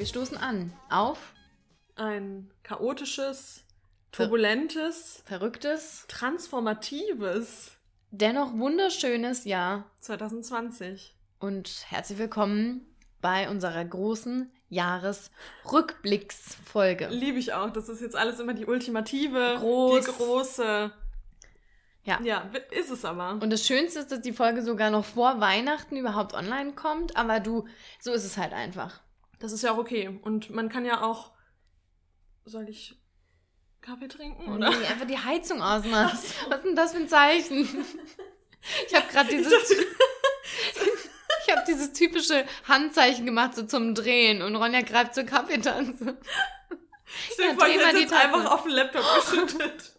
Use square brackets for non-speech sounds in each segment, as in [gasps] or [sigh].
Wir stoßen an auf ein chaotisches, turbulentes, verrücktes, transformatives, dennoch wunderschönes Jahr 2020. Und herzlich willkommen bei unserer großen Jahresrückblicksfolge. Liebe ich auch. Das ist jetzt alles immer die ultimative, Groß. die große. Ja. Ja, ist es aber. Und das Schönste ist, dass die Folge sogar noch vor Weihnachten überhaupt online kommt, aber du, so ist es halt einfach. Das ist ja auch okay. Und man kann ja auch. Soll ich Kaffee trinken? Oder? Nee, einfach die Heizung ausmachen. Was ist denn das für ein Zeichen? Ich habe gerade dieses. Ich [laughs] habe dieses typische Handzeichen gemacht, so zum Drehen. Und Ronja greift zur Kaffeetasse. Stell Ja, vor, ich jetzt einfach auf den Laptop geschüttet.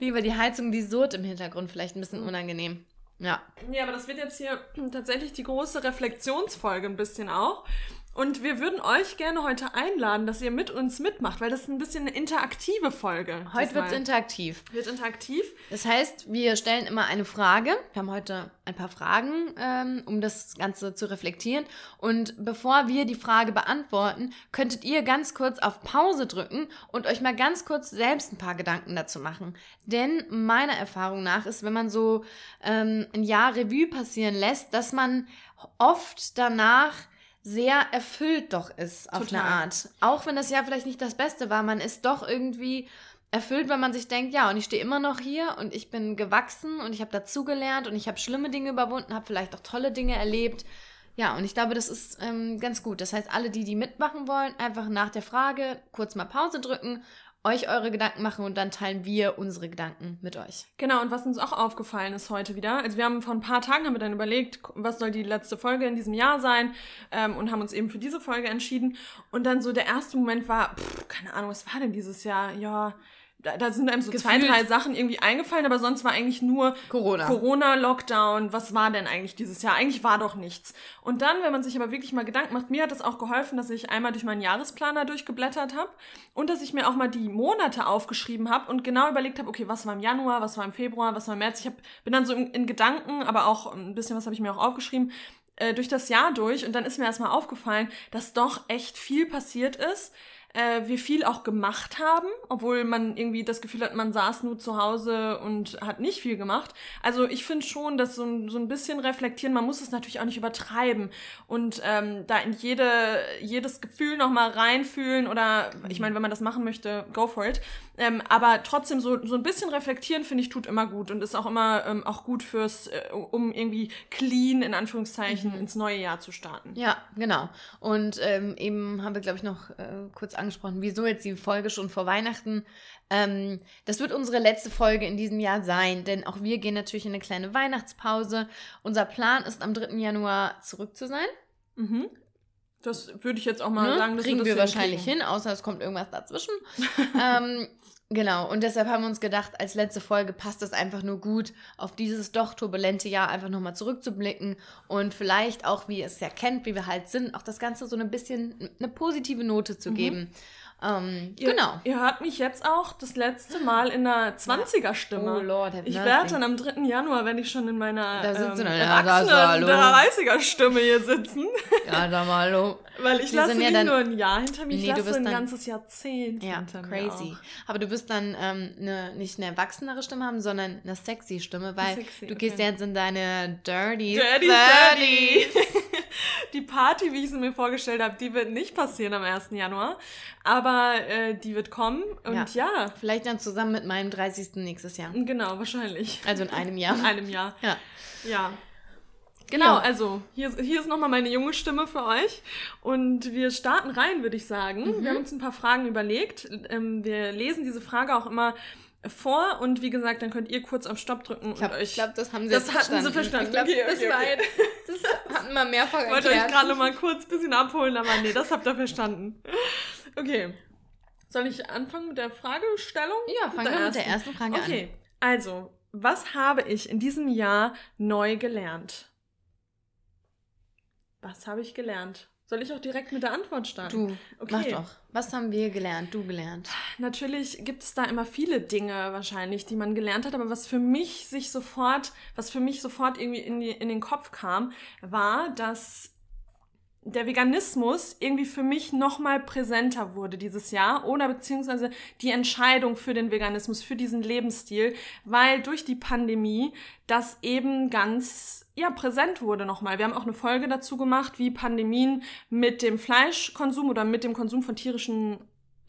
[laughs] Weil die Heizung, die surrt im Hintergrund, vielleicht ein bisschen unangenehm. Ja. Ja, aber das wird jetzt hier [clears throat] tatsächlich die große Reflexionsfolge ein bisschen auch. Und wir würden euch gerne heute einladen, dass ihr mit uns mitmacht, weil das ist ein bisschen eine interaktive Folge. Heute diesmal. wird's interaktiv. wird interaktiv. Das heißt, wir stellen immer eine Frage. Wir haben heute ein paar Fragen, ähm, um das Ganze zu reflektieren. Und bevor wir die Frage beantworten, könntet ihr ganz kurz auf Pause drücken und euch mal ganz kurz selbst ein paar Gedanken dazu machen. Denn meiner Erfahrung nach ist, wenn man so ähm, ein Jahr Revue passieren lässt, dass man oft danach sehr erfüllt doch ist auf Total. eine Art. Auch wenn das Jahr vielleicht nicht das Beste war, man ist doch irgendwie erfüllt, wenn man sich denkt, ja, und ich stehe immer noch hier und ich bin gewachsen und ich habe dazugelernt und ich habe schlimme Dinge überwunden, habe vielleicht auch tolle Dinge erlebt. Ja, und ich glaube, das ist ähm, ganz gut. Das heißt, alle, die, die mitmachen wollen, einfach nach der Frage kurz mal Pause drücken, euch eure Gedanken machen und dann teilen wir unsere Gedanken mit euch. Genau, und was uns auch aufgefallen ist heute wieder, also wir haben vor ein paar Tagen wir dann überlegt, was soll die letzte Folge in diesem Jahr sein ähm, und haben uns eben für diese Folge entschieden. Und dann so der erste Moment war, pff, keine Ahnung, was war denn dieses Jahr? Ja, da, da sind einem so zwei, Gefühlt- drei Sachen irgendwie eingefallen, aber sonst war eigentlich nur Corona. Corona, Lockdown, was war denn eigentlich dieses Jahr? Eigentlich war doch nichts. Und dann, wenn man sich aber wirklich mal Gedanken macht, mir hat es auch geholfen, dass ich einmal durch meinen Jahresplaner durchgeblättert habe und dass ich mir auch mal die Monate aufgeschrieben habe und genau überlegt habe, okay, was war im Januar, was war im Februar, was war im März. Ich hab, bin dann so in, in Gedanken, aber auch ein bisschen was habe ich mir auch aufgeschrieben, äh, durch das Jahr durch und dann ist mir erstmal aufgefallen, dass doch echt viel passiert ist. Äh, wir viel auch gemacht haben, obwohl man irgendwie das Gefühl hat, man saß nur zu Hause und hat nicht viel gemacht. Also ich finde schon, dass so ein, so ein bisschen reflektieren, man muss es natürlich auch nicht übertreiben und ähm, da in jede, jedes Gefühl nochmal reinfühlen oder ich meine, wenn man das machen möchte, go for it. Ähm, aber trotzdem so, so ein bisschen reflektieren, finde ich, tut immer gut und ist auch immer ähm, auch gut fürs, äh, um irgendwie clean, in Anführungszeichen, ins neue Jahr zu starten. Ja, genau. Und ähm, eben haben wir, glaube ich, noch äh, kurz angesprochen, wieso jetzt die Folge schon vor Weihnachten. Ähm, das wird unsere letzte Folge in diesem Jahr sein, denn auch wir gehen natürlich in eine kleine Weihnachtspause. Unser Plan ist, am 3. Januar zurück zu sein. Mhm. Das würde ich jetzt auch mal Ne? sagen, Kriegen wir wahrscheinlich hin, außer es kommt irgendwas dazwischen. [laughs] ähm, genau, und deshalb haben wir uns gedacht, als letzte Folge passt es einfach nur gut, auf dieses doch turbulente Jahr einfach nochmal zurückzublicken und vielleicht auch, wie ihr es ja kennt, wie wir halt sind, auch das Ganze so ein bisschen eine positive Note zu geben. Ähm, Ihr, genau. Ihr hört mich jetzt auch das letzte Mal in einer 20er-Stimme. Oh Lord, ich werde dann am 3. Januar, wenn ich schon in meiner Da du ähm, ja, er, erwachsenen hallo. 30er-Stimme hier sitzen. Ja, da mal hallo. Weil ich Wir lasse ja nicht nur ein Jahr hinter mir, ich Nee, du lasse bist ein dann- ganzes Jahrzehnt Ja, hinter mir crazy. Aber du bist dann ähm, ne, nicht eine erwachsenere Stimme haben, sondern eine sexy Stimme, weil Sexy, du gehst okay. jetzt in deine Dirty, Dirty 30s. 30s. [laughs] Die Party, wie ich sie mir vorgestellt habe, die wird nicht passieren am 1. Januar. Aber äh, die wird kommen. Und ja, Vielleicht dann zusammen mit meinem 30. nächstes Jahr. genau, wahrscheinlich. Also in einem Jahr. [laughs] In einem Jahr. Ja. Ja. Genau, Ja. also hier, hier ist nochmal meine junge Stimme für euch. Und wir starten rein, würde ich sagen. Mhm. Wir haben uns ein paar Fragen überlegt. Ähm, wir lesen diese Frage auch immer vor und wie gesagt, dann könnt ihr kurz auf Stopp drücken Ich glaube, und euch. glaub, das haben sie das hatten sie verstanden. Ich glaube, Okay, das, okay, war [laughs] okay. das hatten wir mehrfach Ich wollte euch erklärt. gerade mal kurz ein bisschen abholen, aber nee, das habt ihr verstanden. Okay. Soll ich anfangen mit der Fragestellung? Ja, fangen wir mit der ersten Frage an. Okay, also, was habe ich in diesem Jahr neu gelernt? Was habe ich gelernt? Soll ich auch direkt mit der Antwort starten? Du, Okay. mach doch. Was haben wir gelernt? Du gelernt. Natürlich gibt es da immer viele Dinge wahrscheinlich, die man gelernt hat, aber was für mich sich sofort, was für mich sofort irgendwie in, die, in den Kopf kam, war, dass der Veganismus irgendwie für mich nochmal präsenter wurde dieses Jahr oder beziehungsweise die Entscheidung für den Veganismus, für diesen Lebensstil, weil durch die Pandemie das eben ganz ja präsent wurde nochmal. Wir haben auch eine Folge dazu gemacht, wie Pandemien mit dem Fleischkonsum oder mit dem Konsum von tierischen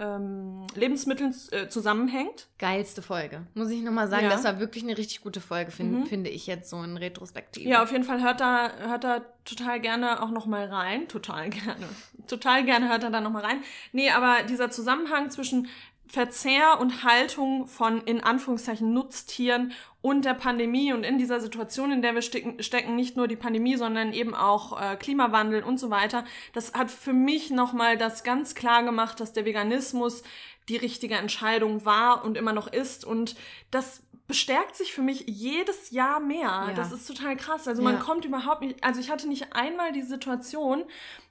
ähm, Lebensmitteln äh, zusammenhängt. Geilste Folge. Muss ich nochmal sagen, ja. das war wirklich eine richtig gute Folge, find, mhm. finde ich jetzt so in Retrospektive. Ja, auf jeden Fall hört da, hört da total gerne auch nochmal rein. Total [laughs] gerne. Total gerne hört er da nochmal rein. Nee, aber dieser Zusammenhang zwischen Verzehr und Haltung von in Anführungszeichen Nutztieren und der Pandemie und in dieser Situation, in der wir stecken, stecken nicht nur die Pandemie, sondern eben auch äh, Klimawandel und so weiter. Das hat für mich nochmal das ganz klar gemacht, dass der Veganismus die richtige Entscheidung war und immer noch ist und das bestärkt sich für mich jedes Jahr mehr. Ja. Das ist total krass. Also man ja. kommt überhaupt nicht, also ich hatte nicht einmal die Situation,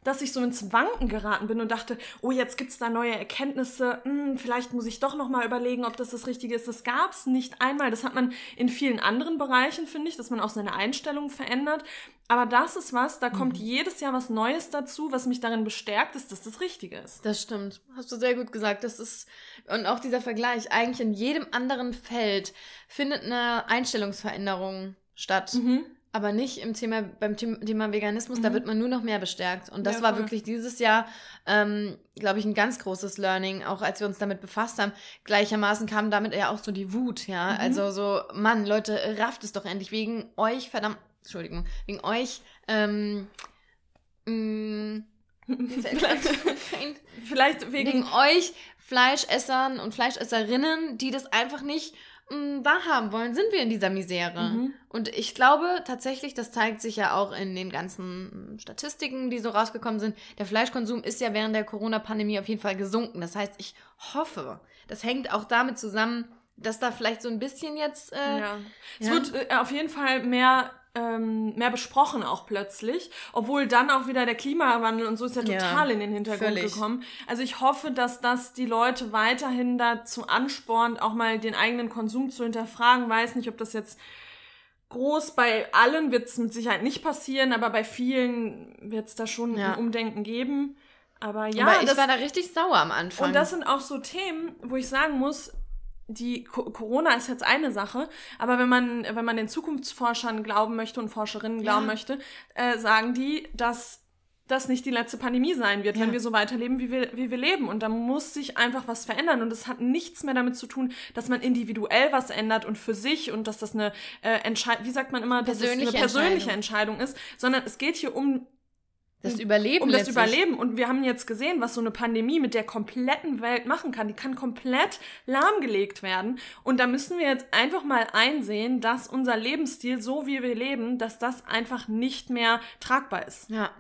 dass ich so ins Wanken geraten bin und dachte, oh, jetzt gibt's da neue Erkenntnisse, hm, vielleicht muss ich doch noch mal überlegen, ob das das Richtige ist. Das gab's nicht einmal. Das hat man in vielen anderen Bereichen, finde ich, dass man auch seine Einstellung verändert. Aber das ist was, da kommt mhm. jedes Jahr was Neues dazu, was mich darin bestärkt, dass das das Richtige ist. Das stimmt. Hast du sehr gut gesagt. Das ist, und auch dieser Vergleich, eigentlich in jedem anderen Feld findet eine Einstellungsveränderung statt. Mhm. Aber nicht im Thema, beim Thema Veganismus, mhm. da wird man nur noch mehr bestärkt. Und das ja, war wirklich dieses Jahr, ähm, glaube ich, ein ganz großes Learning, auch als wir uns damit befasst haben. Gleichermaßen kam damit ja auch so die Wut, ja. Mhm. Also so, Mann, Leute, rafft es doch endlich wegen euch, verdammt Entschuldigung, wegen euch, ähm, mh, [laughs] vielleicht, vielleicht [laughs] wegen, wegen euch Fleischessern und Fleischesserinnen, die das einfach nicht mh, mm, wahrhaben wollen, sind wir in dieser Misere. Mhm. Und ich glaube tatsächlich, das zeigt sich ja auch in den ganzen Statistiken, die so rausgekommen sind. Der Fleischkonsum ist ja während der Corona-Pandemie auf jeden Fall gesunken. Das heißt, ich hoffe, das hängt auch damit zusammen, dass da vielleicht so ein bisschen jetzt. Äh, ja. Es ja? wird äh, auf jeden Fall mehr ähm, mehr besprochen auch plötzlich, obwohl dann auch wieder der Klimawandel und so ist ja total ja, in den Hintergrund völlig. gekommen. Also ich hoffe, dass das die Leute weiterhin dazu anspornt, auch mal den eigenen Konsum zu hinterfragen. Weiß nicht, ob das jetzt groß bei allen wird es mit Sicherheit nicht passieren, aber bei vielen wird es da schon ja. ein Umdenken geben. Aber ja, aber ich das, war da richtig sauer am Anfang. Und das sind auch so Themen, wo ich sagen muss, die Corona ist jetzt eine Sache, aber wenn man, wenn man den Zukunftsforschern glauben möchte und Forscherinnen glauben ja. möchte, äh, sagen die, dass das nicht die letzte Pandemie sein wird, ja. wenn wir so weiterleben, wie wir, wie wir leben. Und da muss sich einfach was verändern. Und es hat nichts mehr damit zu tun, dass man individuell was ändert und für sich und dass das eine äh, Entscheidung, wie sagt man immer, dass es eine persönliche Entscheidung. Entscheidung ist, sondern es geht hier um das Überleben. Um das letztlich. Überleben. Und wir haben jetzt gesehen, was so eine Pandemie mit der kompletten Welt machen kann. Die kann komplett lahmgelegt werden. Und da müssen wir jetzt einfach mal einsehen, dass unser Lebensstil, so wie wir leben, dass das einfach nicht mehr tragbar ist. Ja.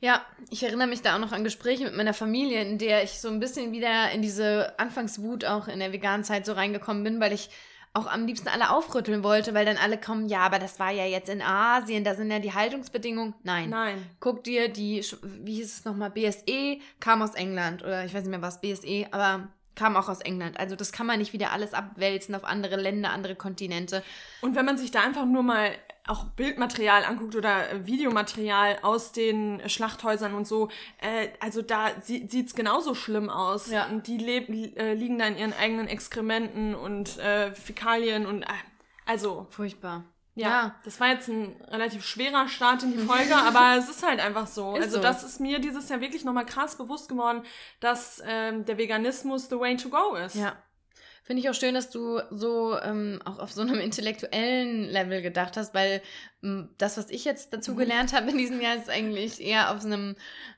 Ja, ich erinnere mich da auch noch an Gespräche mit meiner Familie, in der ich so ein bisschen wieder in diese Anfangswut auch in der veganen Zeit so reingekommen bin, weil ich auch am liebsten alle aufrütteln wollte, weil dann alle kommen, ja, aber das war ja jetzt in Asien, da sind ja die Haltungsbedingungen. Nein. Nein. Guck dir die, wie hieß es nochmal, BSE, kam aus England oder ich weiß nicht mehr was, BSE, aber kam auch aus England. Also das kann man nicht wieder alles abwälzen auf andere Länder, andere Kontinente. Und wenn man sich da einfach nur mal auch Bildmaterial anguckt oder äh, Videomaterial aus den Schlachthäusern und so, äh, also da sie, sieht's genauso schlimm aus. Ja. Und die leben, äh, liegen da in ihren eigenen Exkrementen und äh, Fäkalien und äh, also furchtbar. Ja, ja, das war jetzt ein relativ schwerer Start in die Folge, [laughs] aber es ist halt einfach so. Ist also so. das ist mir dieses Jahr wirklich nochmal krass bewusst geworden, dass ähm, der Veganismus the way to go ist. Ja, Finde ich auch schön, dass du so ähm, auch auf so einem intellektuellen Level gedacht hast, weil ähm, das, was ich jetzt dazu mhm. gelernt habe in diesem Jahr, ist eigentlich eher auf so einem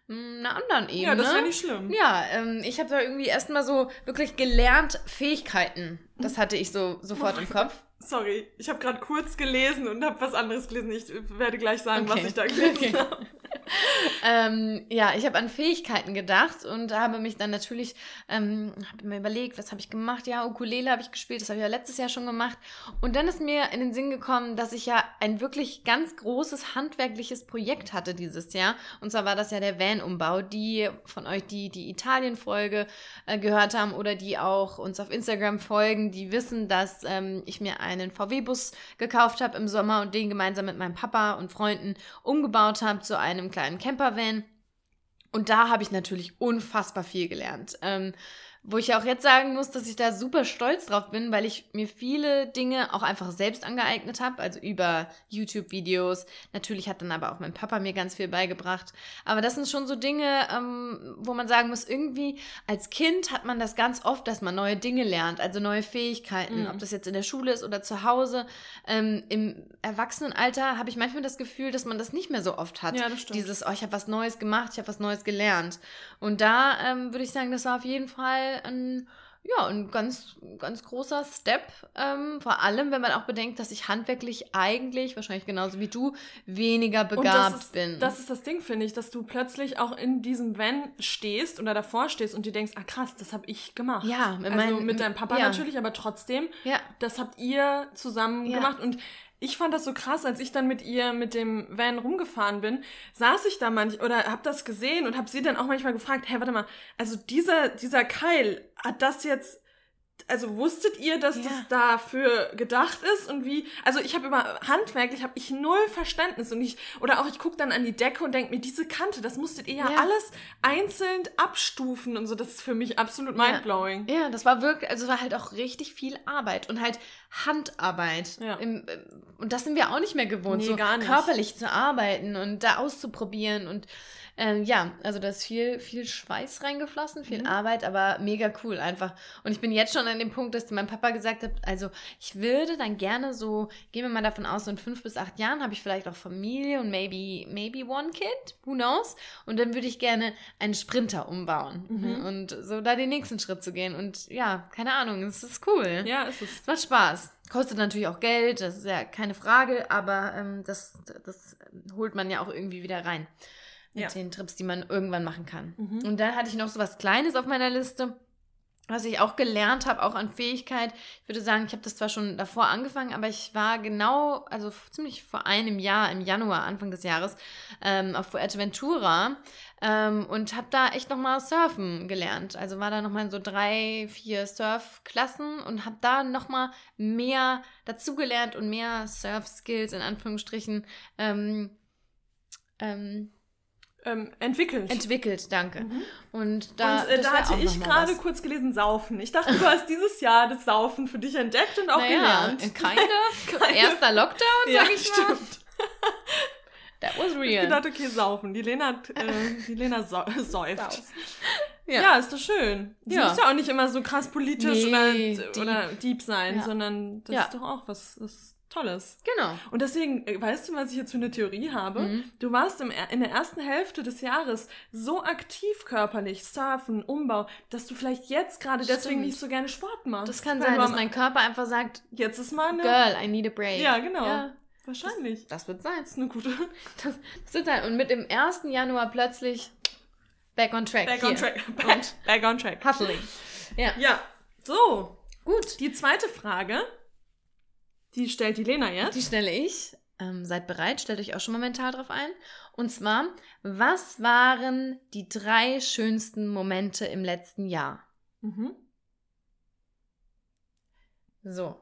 hm, einer anderen Ebene. Ja, das wäre nicht schlimm. Ja, ähm, ich habe da irgendwie erstmal so wirklich gelernt Fähigkeiten. Das hatte ich so sofort oh im Kopf. Sorry, ich habe gerade kurz gelesen und habe was anderes gelesen. Ich werde gleich sagen, okay. was ich da gelesen okay. habe. [laughs] ähm, ja, ich habe an Fähigkeiten gedacht und habe mich dann natürlich, ähm, mir überlegt, was habe ich gemacht? Ja, Ukulele habe ich gespielt, das habe ich ja letztes Jahr schon gemacht. Und dann ist mir in den Sinn gekommen, dass ich ja ein wirklich ganz großes handwerkliches Projekt hatte dieses Jahr. Und zwar war das ja der Van-Umbau. Die von euch, die die Italien-Folge äh, gehört haben oder die auch uns auf Instagram folgen, die wissen, dass ähm, ich mir ein einen VW-Bus gekauft habe im Sommer und den gemeinsam mit meinem Papa und Freunden umgebaut habe zu einem kleinen Camp Campervan. Und da habe ich natürlich unfassbar viel gelernt. Ähm, wo ich auch jetzt sagen muss, dass ich da super stolz drauf bin, weil ich mir viele Dinge auch einfach selbst angeeignet habe, also über YouTube-Videos. Natürlich hat dann aber auch mein Papa mir ganz viel beigebracht. Aber das sind schon so Dinge, ähm, wo man sagen muss, irgendwie als Kind hat man das ganz oft, dass man neue Dinge lernt, also neue Fähigkeiten, mhm. ob das jetzt in der Schule ist oder zu Hause. Ähm, Im Erwachsenenalter habe ich manchmal das Gefühl, dass man das nicht mehr so oft hat. Ja, das stimmt. Dieses, oh, ich habe was Neues gemacht, ich habe was Neues gelernt. Und da ähm, würde ich sagen, das war auf jeden Fall ein, ja, ein ganz, ganz großer Step. Ähm, vor allem, wenn man auch bedenkt, dass ich handwerklich eigentlich, wahrscheinlich genauso wie du, weniger begabt das ist, bin. Das ist das Ding, finde ich, dass du plötzlich auch in diesem Van stehst oder davor stehst und dir denkst, ah krass, das habe ich gemacht. Ja, mit also mein, mit deinem Papa ja. natürlich, aber trotzdem, ja. das habt ihr zusammen ja. gemacht und ich fand das so krass, als ich dann mit ihr mit dem Van rumgefahren bin, saß ich da manch oder hab das gesehen und hab sie dann auch manchmal gefragt, hey, warte mal, also dieser dieser Keil hat das jetzt also wusstet ihr, dass ja. das dafür gedacht ist und wie? Also ich habe über handwerklich habe ich null Verständnis und ich oder auch ich gucke dann an die Decke und denke mir diese Kante, das musstet ihr ja, ja, alles einzeln abstufen und so. Das ist für mich absolut mindblowing. Ja, ja das war wirklich, also war halt auch richtig viel Arbeit und halt Handarbeit. Ja. Im, und das sind wir auch nicht mehr gewohnt, nee, so gar nicht. körperlich zu arbeiten und da auszuprobieren und ähm, ja, also da ist viel, viel Schweiß reingeflossen, viel mhm. Arbeit, aber mega cool einfach. Und ich bin jetzt schon an dem Punkt, dass mein Papa gesagt hat, also ich würde dann gerne so, gehen wir mal davon aus, so in fünf bis acht Jahren habe ich vielleicht auch Familie und maybe, maybe one kid, who knows? Und dann würde ich gerne einen Sprinter umbauen mhm. und so da den nächsten Schritt zu gehen. Und ja, keine Ahnung, es ist cool. Ja, es ist. Es macht Spaß. Kostet natürlich auch Geld, das ist ja keine Frage, aber ähm, das, das holt man ja auch irgendwie wieder rein mit ja. den Trips, die man irgendwann machen kann. Mhm. Und dann hatte ich noch so was Kleines auf meiner Liste, was ich auch gelernt habe, auch an Fähigkeit. Ich würde sagen, ich habe das zwar schon davor angefangen, aber ich war genau, also ziemlich vor einem Jahr, im Januar, Anfang des Jahres, ähm, auf Fuerteventura ähm, und habe da echt nochmal Surfen gelernt. Also war da nochmal in so drei, vier Surfklassen und habe da nochmal mehr dazugelernt und mehr Surf-Skills in Anführungsstrichen ähm, ähm, ähm, entwickelt. Entwickelt, danke. Mhm. Und da, und, äh, da hatte ich gerade kurz gelesen, Saufen. Ich dachte, du hast dieses Jahr das Saufen für dich entdeckt und auch naja, gelernt. [laughs] Kind of. Erster Lockdown, ja, sag ich stimmt. mal. That was real. Ich dachte, okay, saufen. Die Lena, äh, die Lena so, [laughs] säuft. Ja. ja. ist doch schön. Das ja. muss ja auch nicht immer so krass politisch nee, oder, deep. oder deep sein, ja. sondern das ist doch auch was, was Tolles. Genau. Und deswegen, äh, weißt du, was ich jetzt für eine Theorie habe? Mhm. Du warst im, in der ersten Hälfte des Jahres so aktiv körperlich, Surfen, Umbau, dass du vielleicht jetzt gerade deswegen nicht so gerne Sport machst. Das kann sein, dass mein Körper einfach sagt, jetzt ist mal eine... Girl, I need a break. Ja, genau. Ja. Wahrscheinlich. Das, das, wird sein. Das ist eine gute... [laughs] Das, das wird sein. Und mit dem 1. Januar plötzlich back on track. Back hier. on track. Back, [laughs] back on track. Hustling. Ja. Ja. So. Gut. Die zweite Frage die stellt die Lena jetzt. Die stelle ich. Ähm, seid bereit, stellt euch auch schon momentan drauf ein. Und zwar, was waren die drei schönsten Momente im letzten Jahr? Mhm. So.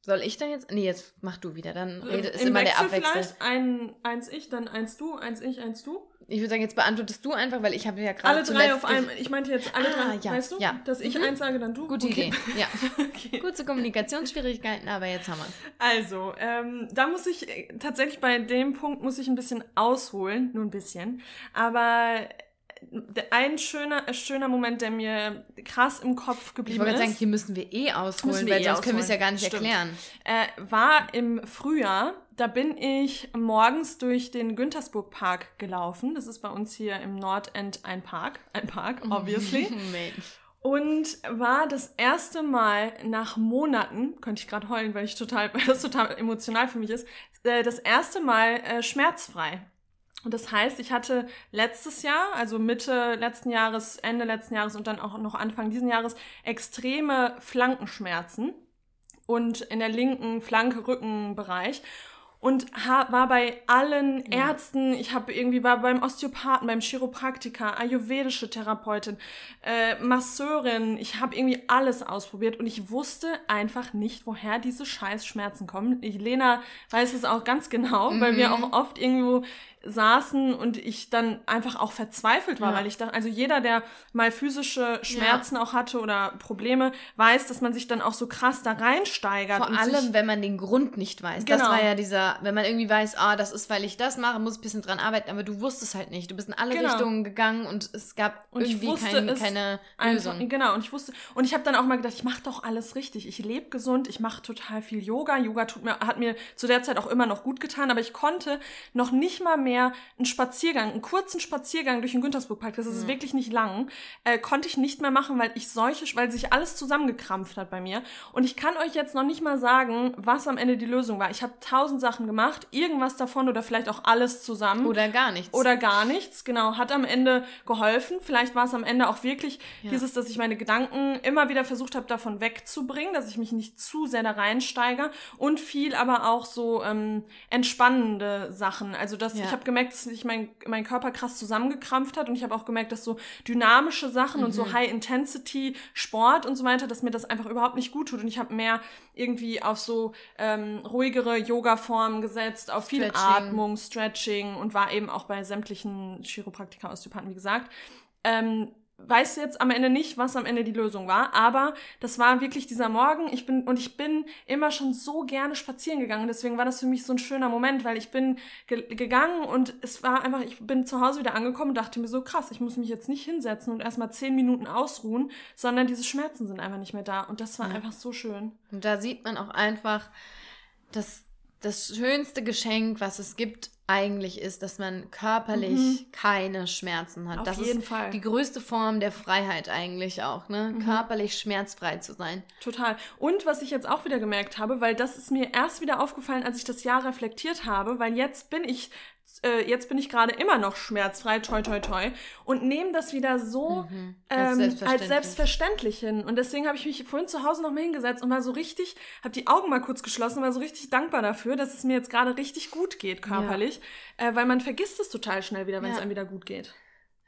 Soll ich dann jetzt? Nee, jetzt mach du wieder. Dann ist Im immer Wechsel der Abwechsel. vielleicht ein, eins ich, dann eins du, eins ich, eins du. Ich würde sagen, jetzt beantwortest du einfach, weil ich habe ja gerade. Alle drei auf einmal. Ich meinte jetzt alle ah, drei. Ja, weißt du? Ja. Dass ich mhm. eins sage, dann du. Gute okay. Idee. Ja. [laughs] okay. Kurze Kommunikationsschwierigkeiten, aber jetzt haben wir es. Also, ähm, da muss ich äh, tatsächlich bei dem Punkt muss ich ein bisschen ausholen, nur ein bisschen. Aber ein schöner, schöner Moment, der mir krass im Kopf geblieben ist. Ich wollte sagen, hier müssen wir eh ausholen, wir weil eh sonst ausholen. können wir es ja gar nicht Stimmt. erklären. Äh, war im Frühjahr, da bin ich morgens durch den Güntersburg Park gelaufen. Das ist bei uns hier im Nordend ein Park. Ein Park, obviously. [laughs] Mensch. Und war das erste Mal nach Monaten, könnte ich gerade heulen, weil ich total, weil [laughs] das total emotional für mich ist, äh, das erste Mal äh, schmerzfrei. Und das heißt, ich hatte letztes Jahr, also Mitte letzten Jahres, Ende letzten Jahres und dann auch noch Anfang diesen Jahres extreme Flankenschmerzen und in der linken Flanke-Rückenbereich und war bei allen ja. Ärzten, ich habe irgendwie war beim Osteopathen, beim Chiropraktiker, ayurvedische Therapeutin, äh, Masseurin, ich habe irgendwie alles ausprobiert und ich wusste einfach nicht, woher diese scheiß Schmerzen kommen. Ich, Lena weiß es auch ganz genau, mhm. weil wir auch oft irgendwo saßen und ich dann einfach auch verzweifelt war, Ja. weil ich dachte, also jeder, der mal physische Schmerzen auch hatte oder Probleme, weiß, dass man sich dann auch so krass da reinsteigert. Vor allem, wenn man den Grund nicht weiß. Das Genau. war ja dieser, wenn man irgendwie weiß, ah, das ist, weil ich das mache, muss ein bisschen dran arbeiten, aber du wusstest halt nicht. Du bist in alle Genau. Richtungen gegangen und es gab Und ich irgendwie wusste kein, keine Einfach, Lösung. genau, und ich wusste, und ich habe dann auch mal gedacht, ich mache doch alles richtig. Ich lebe gesund, ich mache total viel Yoga. Yoga tut mir, hat mir zu der Zeit auch immer noch gut getan, aber ich konnte noch nicht mal mehr einen Spaziergang, einen kurzen Spaziergang durch den Güntersburgpark, das ist wirklich nicht lang, äh, konnte ich nicht mehr machen, weil ich solche, weil sich alles zusammengekrampft hat bei mir. Und ich kann euch jetzt noch nicht mal sagen, was am Ende die Lösung war. Ich habe tausend Sachen gemacht, irgendwas davon oder vielleicht auch alles zusammen. Oder gar nichts. Oder gar nichts, genau, hat am Ende geholfen. Vielleicht war es am Ende auch wirklich dieses, dass ich meine Gedanken immer wieder versucht habe, davon wegzubringen, dass ich mich nicht zu sehr da reinsteige und viel aber auch so ähm, entspannende Sachen. Also dass Ja. ich habe gemerkt, dass sich mein, mein Körper krass zusammengekrampft hat und ich habe auch gemerkt, dass so dynamische Sachen und Mhm. so High-Intensity-Sport und so weiter, dass mir das einfach überhaupt nicht gut tut und ich habe mehr irgendwie auf so ähm, ruhigere Yoga-Formen gesetzt, auf viel Stretching. Atmung, Stretching und war eben auch bei sämtlichen Chiropraktika-Osteopathen, wie gesagt. Ähm, weiß jetzt am Ende nicht, was am Ende die Lösung war, aber das war wirklich dieser Morgen. Ich bin und ich bin immer schon so gerne spazieren gegangen. Deswegen war das für mich so ein schöner Moment, weil ich bin ge gegangen und es war einfach, ich bin zu Hause wieder angekommen und dachte mir so krass, ich muss mich jetzt nicht hinsetzen und erstmal zehn Minuten ausruhen, sondern diese Schmerzen sind einfach nicht mehr da und das war einfach so schön. Und da sieht man auch einfach, dass das schönste Geschenk, was es gibt, eigentlich ist, dass man körperlich keine Schmerzen hat. Mhm. Auf das jeden ist Fall. die größte Form der Freiheit eigentlich auch, ne? Mhm. Körperlich schmerzfrei zu sein. Total. Und was ich jetzt auch wieder gemerkt habe, weil das ist mir erst wieder aufgefallen, als ich das Jahr reflektiert habe, weil jetzt bin ich äh, jetzt bin ich gerade immer noch schmerzfrei, toi toi toi, und nehme das wieder so Mhm. Als ähm, selbstverständlich. als selbstverständlich hin. Und deswegen habe ich mich vorhin zu Hause nochmal hingesetzt und war so richtig, habe die Augen mal kurz geschlossen, war so richtig dankbar dafür, dass es mir jetzt gerade richtig gut geht körperlich, äh, weil man vergisst es total schnell wieder, wenn es Ja. einem wieder gut geht.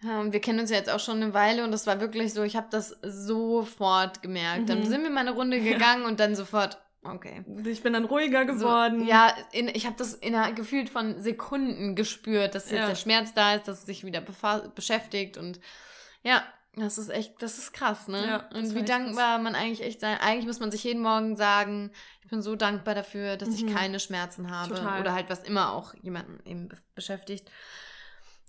Ja, und wir kennen uns ja jetzt auch schon eine Weile und das war wirklich so, ich habe das sofort gemerkt. Dann Mhm. sind wir mal eine Runde gegangen und dann sofort, okay. Ich bin dann ruhiger So, geworden. ja, in, ich habe das innerhalb gefühlt von Sekunden gespürt, dass jetzt Ja. der Schmerz da ist, dass es sich wieder beschäftigt und ja, das ist echt, das ist krass, ne? Ja, und wie dankbar man eigentlich echt sein. Eigentlich muss man sich jeden Morgen sagen, ich bin so dankbar dafür, dass ich Mhm. keine Schmerzen habe Total. oder halt was immer auch jemanden eben be- beschäftigt.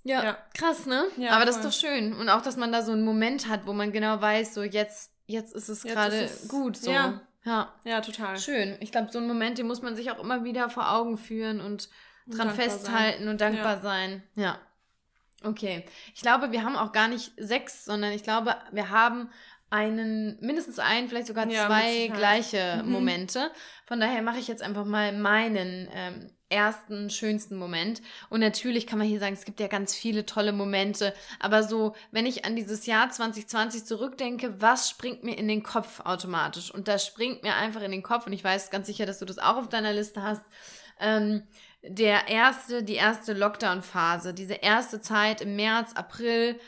Ja, Ja. krass, ne? Ja, Aber das ist doch schön und auch, dass man da so einen Moment hat, wo man genau weiß, so jetzt, jetzt ist es gerade gut, so. ja. Ja. Ja, total. Schön. Ich glaube, so einen Moment, den muss man sich auch immer wieder vor Augen führen und Und dran festhalten und dankbar Ja. sein. Ja. Okay. Ich glaube, wir haben auch gar nicht sechs, sondern ich glaube, wir haben einen, mindestens einen, vielleicht sogar Ja, zwei gleiche Mhm. Momente. Von daher mache ich jetzt einfach mal meinen ähm, ersten, schönsten Moment. Und natürlich kann man hier sagen, es gibt ja ganz viele tolle Momente. Aber so, wenn ich an dieses Jahr 2020 zurückdenke, was springt mir in den Kopf automatisch? Und da springt mir einfach in den Kopf, und ich weiß ganz sicher, dass du das auch auf deiner Liste hast, ähm, der erste, die erste Lockdown-Phase, diese erste Zeit im März, April,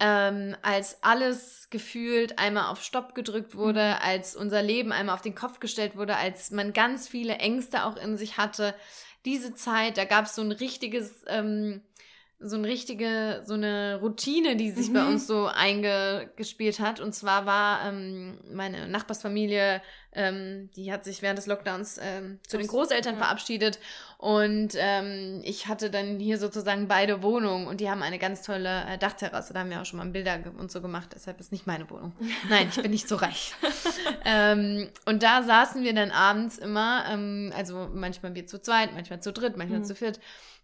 ähm, als alles gefühlt einmal auf Stopp gedrückt wurde, als unser Leben einmal auf den Kopf gestellt wurde, als man ganz viele Ängste auch in sich hatte. Diese Zeit, da gab es so ein richtiges, ähm, so eine richtige, so eine Routine, die sich bei Mhm. uns so eingespielt hat. Und zwar war ähm, meine Nachbarsfamilie, ähm, die hat sich während des Lockdowns ähm, zu den Großeltern ja. verabschiedet. Und ähm, ich hatte dann hier sozusagen beide Wohnungen und die haben eine ganz tolle äh, Dachterrasse. Da haben wir auch schon mal Bilder und so gemacht. Deshalb ist nicht meine Wohnung. Nein, ich bin nicht so reich. [laughs] ähm, und da saßen wir dann abends immer, ähm, also manchmal wir zu zweit, manchmal zu dritt, manchmal Mhm. zu viert,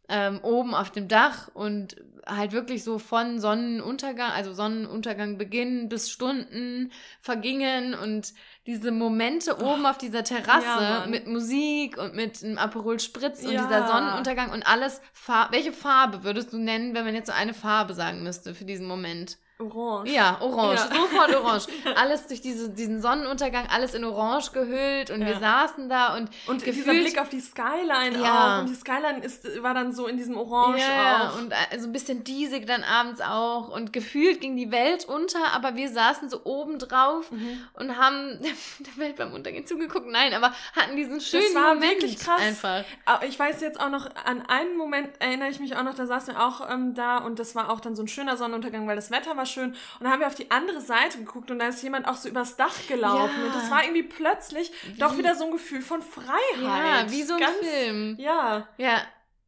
ähm, oben auf dem Dach und halt wirklich so von Sonnenuntergang, also Sonnenuntergang beginnen bis Stunden vergingen und diese Momente oben auf dieser Terrasse ja, mit Musik und mit einem Aperol Spritz und Ja. dieser Sonnenuntergang und alles. Far welche Farbe würdest du nennen, wenn man jetzt so eine Farbe sagen müsste für diesen Moment? Orange. Ja, orange. Ja. Sofort orange. [laughs] Alles durch diese, diesen Sonnenuntergang, alles in orange gehüllt und wir Ja. saßen da und, Und dieser gefühlt Blick auf die Skyline Ja. auch. Und die Skyline ist, war dann so in diesem Orange ja, auch. und äh, so ein bisschen diesig dann abends auch und gefühlt ging die Welt unter, aber wir saßen so oben drauf Mhm. und haben [laughs] der Welt beim Untergehen zugeguckt. Nein, aber hatten diesen schönen war Moment wirklich krass. einfach. Ich weiß jetzt auch noch, an einen Moment erinnere ich mich auch noch, da saßen wir auch ähm, da und das war auch dann so ein schöner Sonnenuntergang, weil das Wetter war schön. Und dann haben wir auf die andere Seite geguckt und da ist jemand auch so übers Dach gelaufen. Ja. Und das war irgendwie plötzlich doch wieder so ein Gefühl von Freiheit. Ja, wie so ein Ganz, Film. Ja. Ja,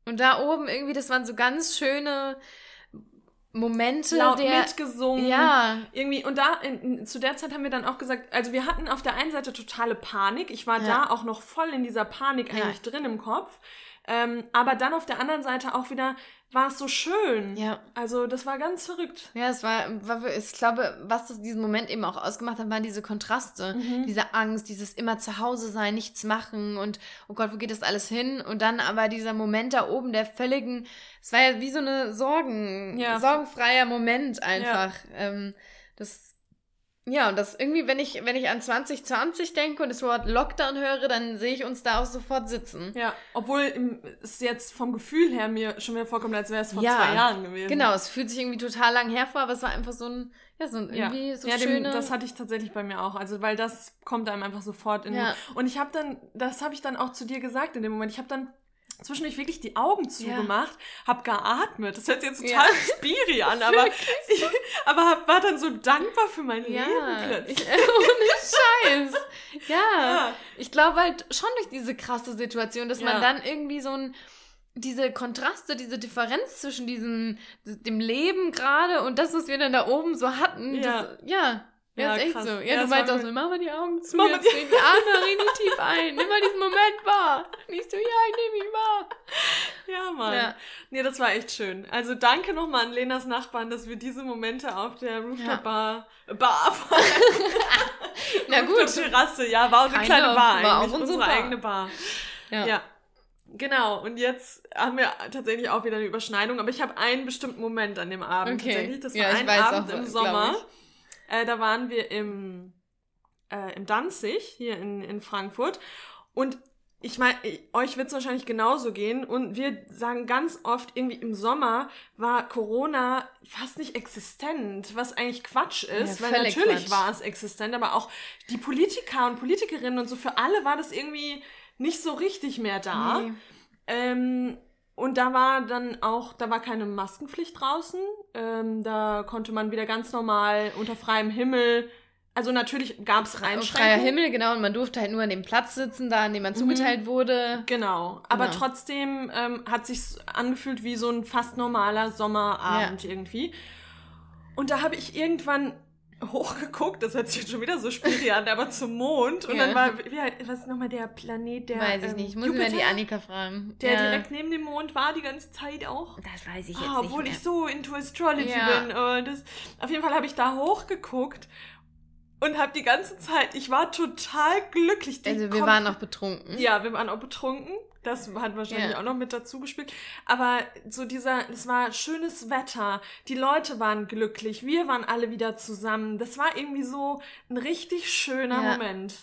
und da oben irgendwie, das waren so ganz schöne Momente Laut der. mitgesungen. Ja, Irgendwie, und da, in, zu der Zeit haben wir dann auch gesagt, also wir hatten auf der einen Seite totale Panik. Ich war Ja. da auch noch voll in dieser Panik Ja. eigentlich drin im Kopf. Ähm, aber dann auf der anderen Seite auch wieder war es so schön. ja. Also das war ganz verrückt. Ja, es war, war ich glaube, was das diesen Moment eben auch ausgemacht hat, waren diese Kontraste, Mhm. diese Angst, dieses immer zu Hause sein, nichts machen und oh Gott, wo geht das alles hin? Und dann aber dieser Moment da oben der völligen, es war ja wie so eine Sorgen, Ja. sorgenfreier Moment einfach. Ähm, das ja, und das irgendwie, wenn ich, wenn ich an 2020 denke und das Wort Lockdown höre, dann sehe ich uns da auch sofort sitzen. Ja, obwohl es jetzt vom Gefühl her mir schon wieder vorkommt, als wäre es vor Ja, zwei Jahren gewesen. Genau, es fühlt sich irgendwie total lang her vor, aber es war einfach so ein, ja, so ein Ja, irgendwie so ja dem, schöne. das hatte ich tatsächlich bei mir auch. Also, weil das kommt einem einfach sofort in. Ja. Und ich habe dann, das habe ich dann auch zu dir gesagt in dem Moment. Ich habe dann zwischendurch wirklich die Augen zugemacht, habe geatmet. Das hört sich jetzt Ja. total spiri an, aber ich [laughs] aber war dann so dankbar für mein Ja, Leben [laughs] plötzlich. ich, ohne Scheiß. Ja, Ja. ich glaube halt schon durch diese krasse Situation, dass Ja. man dann irgendwie so ein diese Kontraste, diese Differenz zwischen diesem dem Leben gerade und das, was wir dann da oben so hatten, Ja. das, ja. Ja, Ja, ist echt krass. so. Ja, Ja, du meinst war auch so, mach mal die Augen zu, Mach jetzt die [laughs] Arme richtig tief ein, nimm mal diesen Moment wahr. Nicht so, ja, ich nehme ihn wahr. Ja, Mann. Ja. Nee, das war echt schön. Also danke nochmal an Lenas Nachbarn, dass wir diese Momente auf der Rooftop [laughs] Bar, Bar, Na gut. Terrasse, ja, war unsere kleine Bar war eigentlich, auch unsere Bar. eigene Bar. Ja. Ja. Genau, und jetzt haben wir tatsächlich auch wieder eine Überschneidung, aber ich habe einen bestimmten Moment an dem Abend Okay. tatsächlich. Das war Ja, ein Abend auch, im Sommer. Äh, da waren wir im, äh, im Danzig, hier in, in Frankfurt. Und ich meine, euch wird es wahrscheinlich genauso gehen. Und wir sagen ganz oft, irgendwie im Sommer war Corona fast nicht existent, was eigentlich Quatsch ist, Ja, weil natürlich Quatsch. war es existent, aber auch die Politiker und Politikerinnen und so, für alle war das irgendwie nicht so richtig mehr da. Nee. Ähm, und da war dann auch, da war keine Maskenpflicht draußen. Ähm, da konnte man wieder ganz normal unter freiem Himmel. Also natürlich gab es Auf freier. Himmel, genau, und man durfte halt nur an dem Platz sitzen, da an dem man Mhm. zugeteilt wurde. Genau. Aber Genau. trotzdem ähm, hat sich angefühlt wie so ein fast normaler Sommerabend irgendwie. Und da habe ich irgendwann hochgeguckt, das hört sich jetzt schon wieder so spiri an, aber zum Mond. Und Ja. dann war, wie, was ist nochmal der Planet, der. Weiß ich ähm, nicht. Muss mir die Jupiter, Annika fragen. Der ja. direkt neben dem Mond war die ganze Zeit auch. Das weiß ich jetzt Ah, nicht obwohl mehr. ich so into Astrology Ja. bin. Und das, auf jeden Fall habe ich da hochgeguckt und habe die ganze Zeit, ich war total glücklich. Die also wir waren noch betrunken. Ja, wir waren auch betrunken. Das hat wahrscheinlich Ja. auch noch mit dazu gespielt. Aber so dieser, es war schönes Wetter. Die Leute waren glücklich. Wir waren alle wieder zusammen. Das war irgendwie so ein richtig schöner Ja. Moment.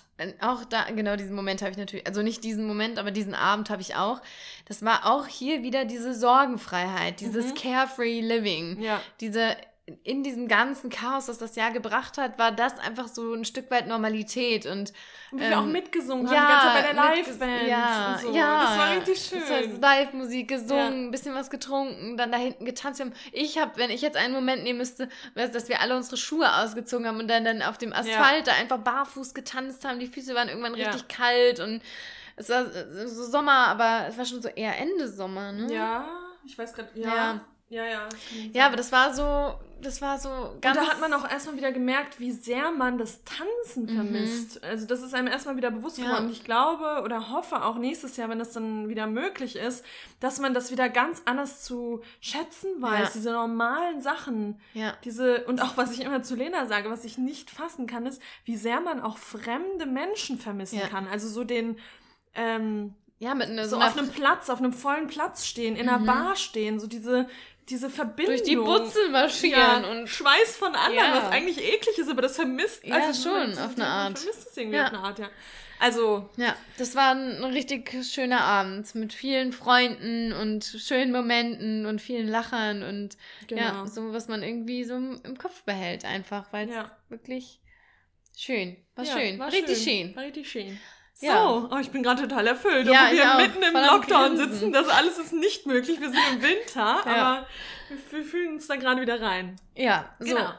Auch da, genau diesen Moment habe ich natürlich, also nicht diesen Moment, aber diesen Abend habe ich auch. Das war auch hier wieder diese Sorgenfreiheit, dieses Mhm. carefree living. Ja. Diese, in diesem ganzen Chaos, das das Jahr gebracht hat, war das einfach so ein Stück weit Normalität und Und wir auch Ähm, mitgesungen haben, die ganze Zeit bei der Liveband. Ja, so. ja. Das war richtig schön. Das heißt, Live-Musik gesungen, Ja. ein bisschen was getrunken, dann da hinten getanzt. Wir haben, ich habe, wenn ich jetzt einen Moment nehmen müsste, wäre es, dass wir alle unsere Schuhe ausgezogen haben und dann, dann auf dem Asphalt da einfach barfuß getanzt haben. Die Füße waren irgendwann Ja. richtig kalt und es war äh, so Sommer, aber es war schon so eher Ende Sommer, ne? Ja, ich weiß gerade. Ja. Ja. Ja, ja. Ja, aber das war so, das war so ganz. und da hat man auch erstmal wieder gemerkt, wie sehr man das Tanzen Mhm. vermisst. Also das ist einem erstmal wieder bewusst Ja. geworden. Ich glaube oder hoffe auch nächstes Jahr, wenn das dann wieder möglich ist, dass man das wieder ganz anders zu schätzen weiß. Ja. Diese normalen Sachen. Ja. Diese, und auch was ich immer zu Lena sage, was ich nicht fassen kann, ist, wie sehr man auch fremde Menschen vermissen Ja. kann. Also so den, ähm, Ja, mit einer so einer auf einem Platz, auf einem vollen Platz stehen, in einer Mhm. Bar stehen, so diese, diese Verbindung. Durch die Butzel marschieren ja, und Schweiß von anderen, Ja. was eigentlich eklig ist, aber das vermisst. Ja, also schon, man- auf eine Art. vermisst es irgendwie Ja. auf eine Art, ja. Also, Ja, das war ein richtig schöner Abend mit vielen Freunden und schönen Momenten und vielen Lachern und genau. ja, so was man irgendwie so im Kopf behält einfach, weil es Ja. wirklich schön, war schön, war richtig schön. War richtig schön. So, Ja. oh, ich bin gerade total erfüllt, Ja, obwohl wir mitten im Lockdown sitzen. Das alles ist nicht möglich. Wir sind im Winter, Ja. aber wir, wir fühlen uns da gerade wieder rein. Ja, so. Genau.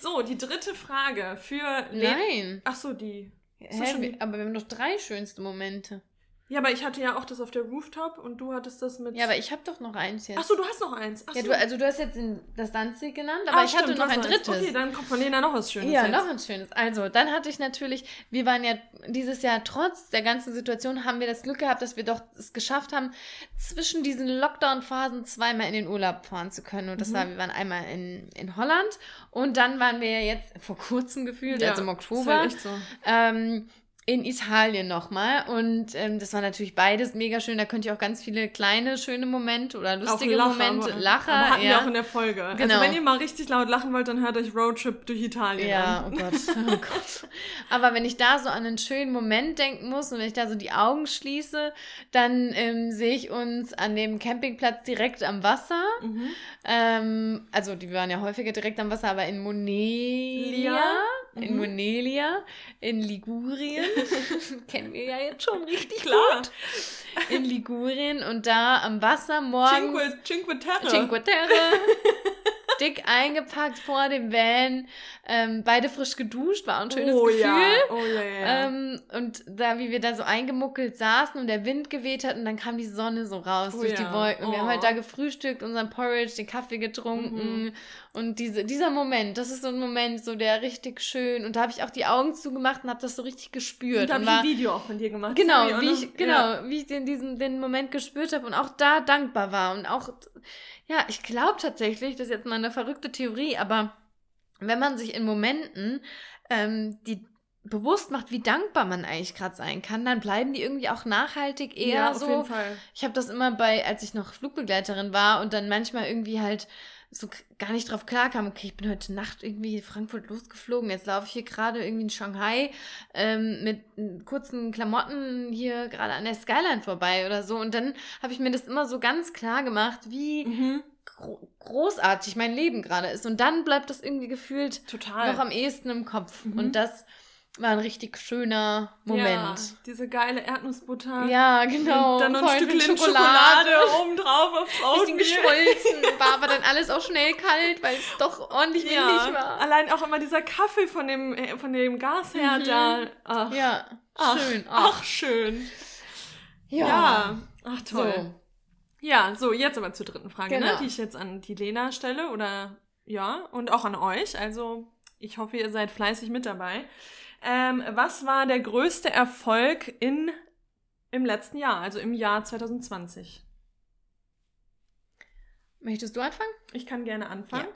So, die dritte Frage für Le Nein. Ach so, die. Hä, schon aber wir haben noch drei schönste Momente. Ja, aber ich hatte ja auch das auf der Rooftop und du hattest das mit. Ja, aber ich habe doch noch eins jetzt. Ach so, du hast noch eins. Ach ja, so. du, also du hast jetzt das Danzig genannt, aber Ah, ich hatte stimmt, du noch ein drittes. Okay, dann kommt von Lena noch was Schönes. Ja, jetzt. noch ein schönes. Also, dann hatte ich natürlich, wir waren ja dieses Jahr trotz der ganzen Situation, haben wir das Glück gehabt, dass wir doch es geschafft haben, zwischen diesen Lockdown-Phasen zweimal in den Urlaub fahren zu können. Und das Mhm. war, wir waren einmal in, in Holland und dann waren wir jetzt vor kurzem gefühlt, Ja, also im ist Oktober, halt echt so. ähm, in Italien nochmal. Und ähm, das war natürlich beides mega schön. Da könnt ihr auch ganz viele kleine, schöne Momente oder lustige Lacher, Momente, aber- Lacher. Aber hatten wir ja. auch in der Folge. Also Genau. wenn ihr mal richtig laut lachen wollt, dann hört euch Roadtrip durch Italien Ja, an. oh Gott, oh Gott. Aber wenn ich da so an einen schönen Moment denken muss und wenn ich da so die Augen schließe, dann ähm, sehe ich uns an dem Campingplatz direkt am Wasser. Mhm. Ähm, also die waren ja häufiger direkt am Wasser, aber in Monelia, Lia? in Mhm. Monelia, in Ligurien, [laughs] kennen wir ja jetzt schon richtig Klar. gut, in Ligurien und da am Wasser morgens Cinque, Cinque Terre. Cinque Terre. [laughs] Dick eingepackt vor dem Van. Ähm, beide frisch geduscht, war ein schönes oh, Gefühl. Ja. Oh ja, ja. Ähm, und da, wie wir da so eingemuckelt saßen und der Wind geweht hat und dann kam die Sonne so raus Oh durch ja. die Wolken. Und wir haben Oh. halt da gefrühstückt, unseren Porridge, den Kaffee getrunken. Mhm. Und diese, dieser Moment, das ist so ein Moment, so der richtig schön. Und da habe ich auch die Augen zugemacht und habe das so richtig gespürt. und da habe ich war- ein Video auch von dir gemacht. Genau, wie ich, genau, wie ich den, diesen, den Moment gespürt habe und auch da dankbar war. Und auch, ja, ich glaube tatsächlich, das ist jetzt mal eine verrückte Theorie, aber wenn man sich in Momenten ähm, die bewusst macht, wie dankbar man eigentlich gerade sein kann, dann bleiben die irgendwie auch nachhaltig eher ja, auf so. jeden Fall. Ich habe das immer bei, als ich noch Flugbegleiterin war und dann manchmal irgendwie halt so gar nicht drauf klarkam, okay, ich bin heute Nacht irgendwie Frankfurt losgeflogen, jetzt laufe ich hier gerade irgendwie in Shanghai ähm, mit kurzen Klamotten hier gerade an der Skyline vorbei oder so und dann habe ich mir das immer so ganz klar gemacht, wie Mhm. gro großartig mein Leben gerade ist und dann bleibt das irgendwie gefühlt Total. noch am ehesten im Kopf Mhm. und das war ein richtig schöner Ja, Moment. diese geile Erdnussbutter. Ja, genau. Und dann noch ein Stückchen Schokolade, oben drauf aufs [laughs] bisschen Oatmeal. geschmolzen, war aber dann alles auch schnell kalt, weil es doch ordentlich windig Ja, war. allein auch immer dieser Kaffee von dem, äh, von dem Gasherd Mhm. da. Ach, Ja, ach, schön. Ach, schön. ja. Ja. Ach, toll. So. Ja, so, jetzt aber zur dritten Frage, ne, Genau. die ich jetzt an die Lena stelle oder ja, und auch an euch. Also, ich hoffe, ihr seid fleißig mit dabei. Ähm, was war der größte Erfolg in, im letzten Jahr, also im Jahr 2020? Möchtest du anfangen? Ich kann gerne anfangen.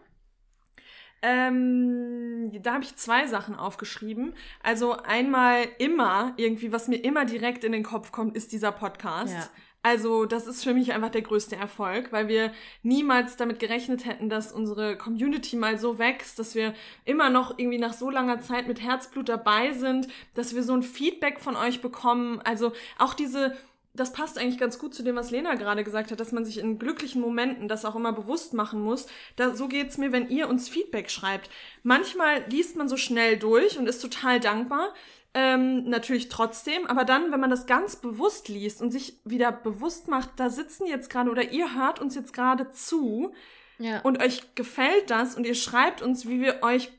Ähm, da habe ich zwei Sachen aufgeschrieben. Also einmal immer, irgendwie, was mir immer direkt in den Kopf kommt, ist dieser Podcast. Ja. Also das ist für mich einfach der größte Erfolg, weil wir niemals damit gerechnet hätten, dass unsere Community mal so wächst, dass wir immer noch irgendwie nach so langer Zeit mit Herzblut dabei sind, dass wir so ein Feedback von euch bekommen. Also auch diese das passt eigentlich ganz gut zu dem, was Lena gerade gesagt hat, dass man sich in glücklichen Momenten das auch immer bewusst machen muss. Da, so geht's mir, wenn ihr uns Feedback schreibt. Manchmal liest man so schnell durch und ist total dankbar. Ähm, natürlich trotzdem, aber dann, wenn man das ganz bewusst liest und sich wieder bewusst macht, da sitzen jetzt gerade oder ihr hört uns jetzt gerade zu Ja. und euch gefällt das und ihr schreibt uns, wie wir euch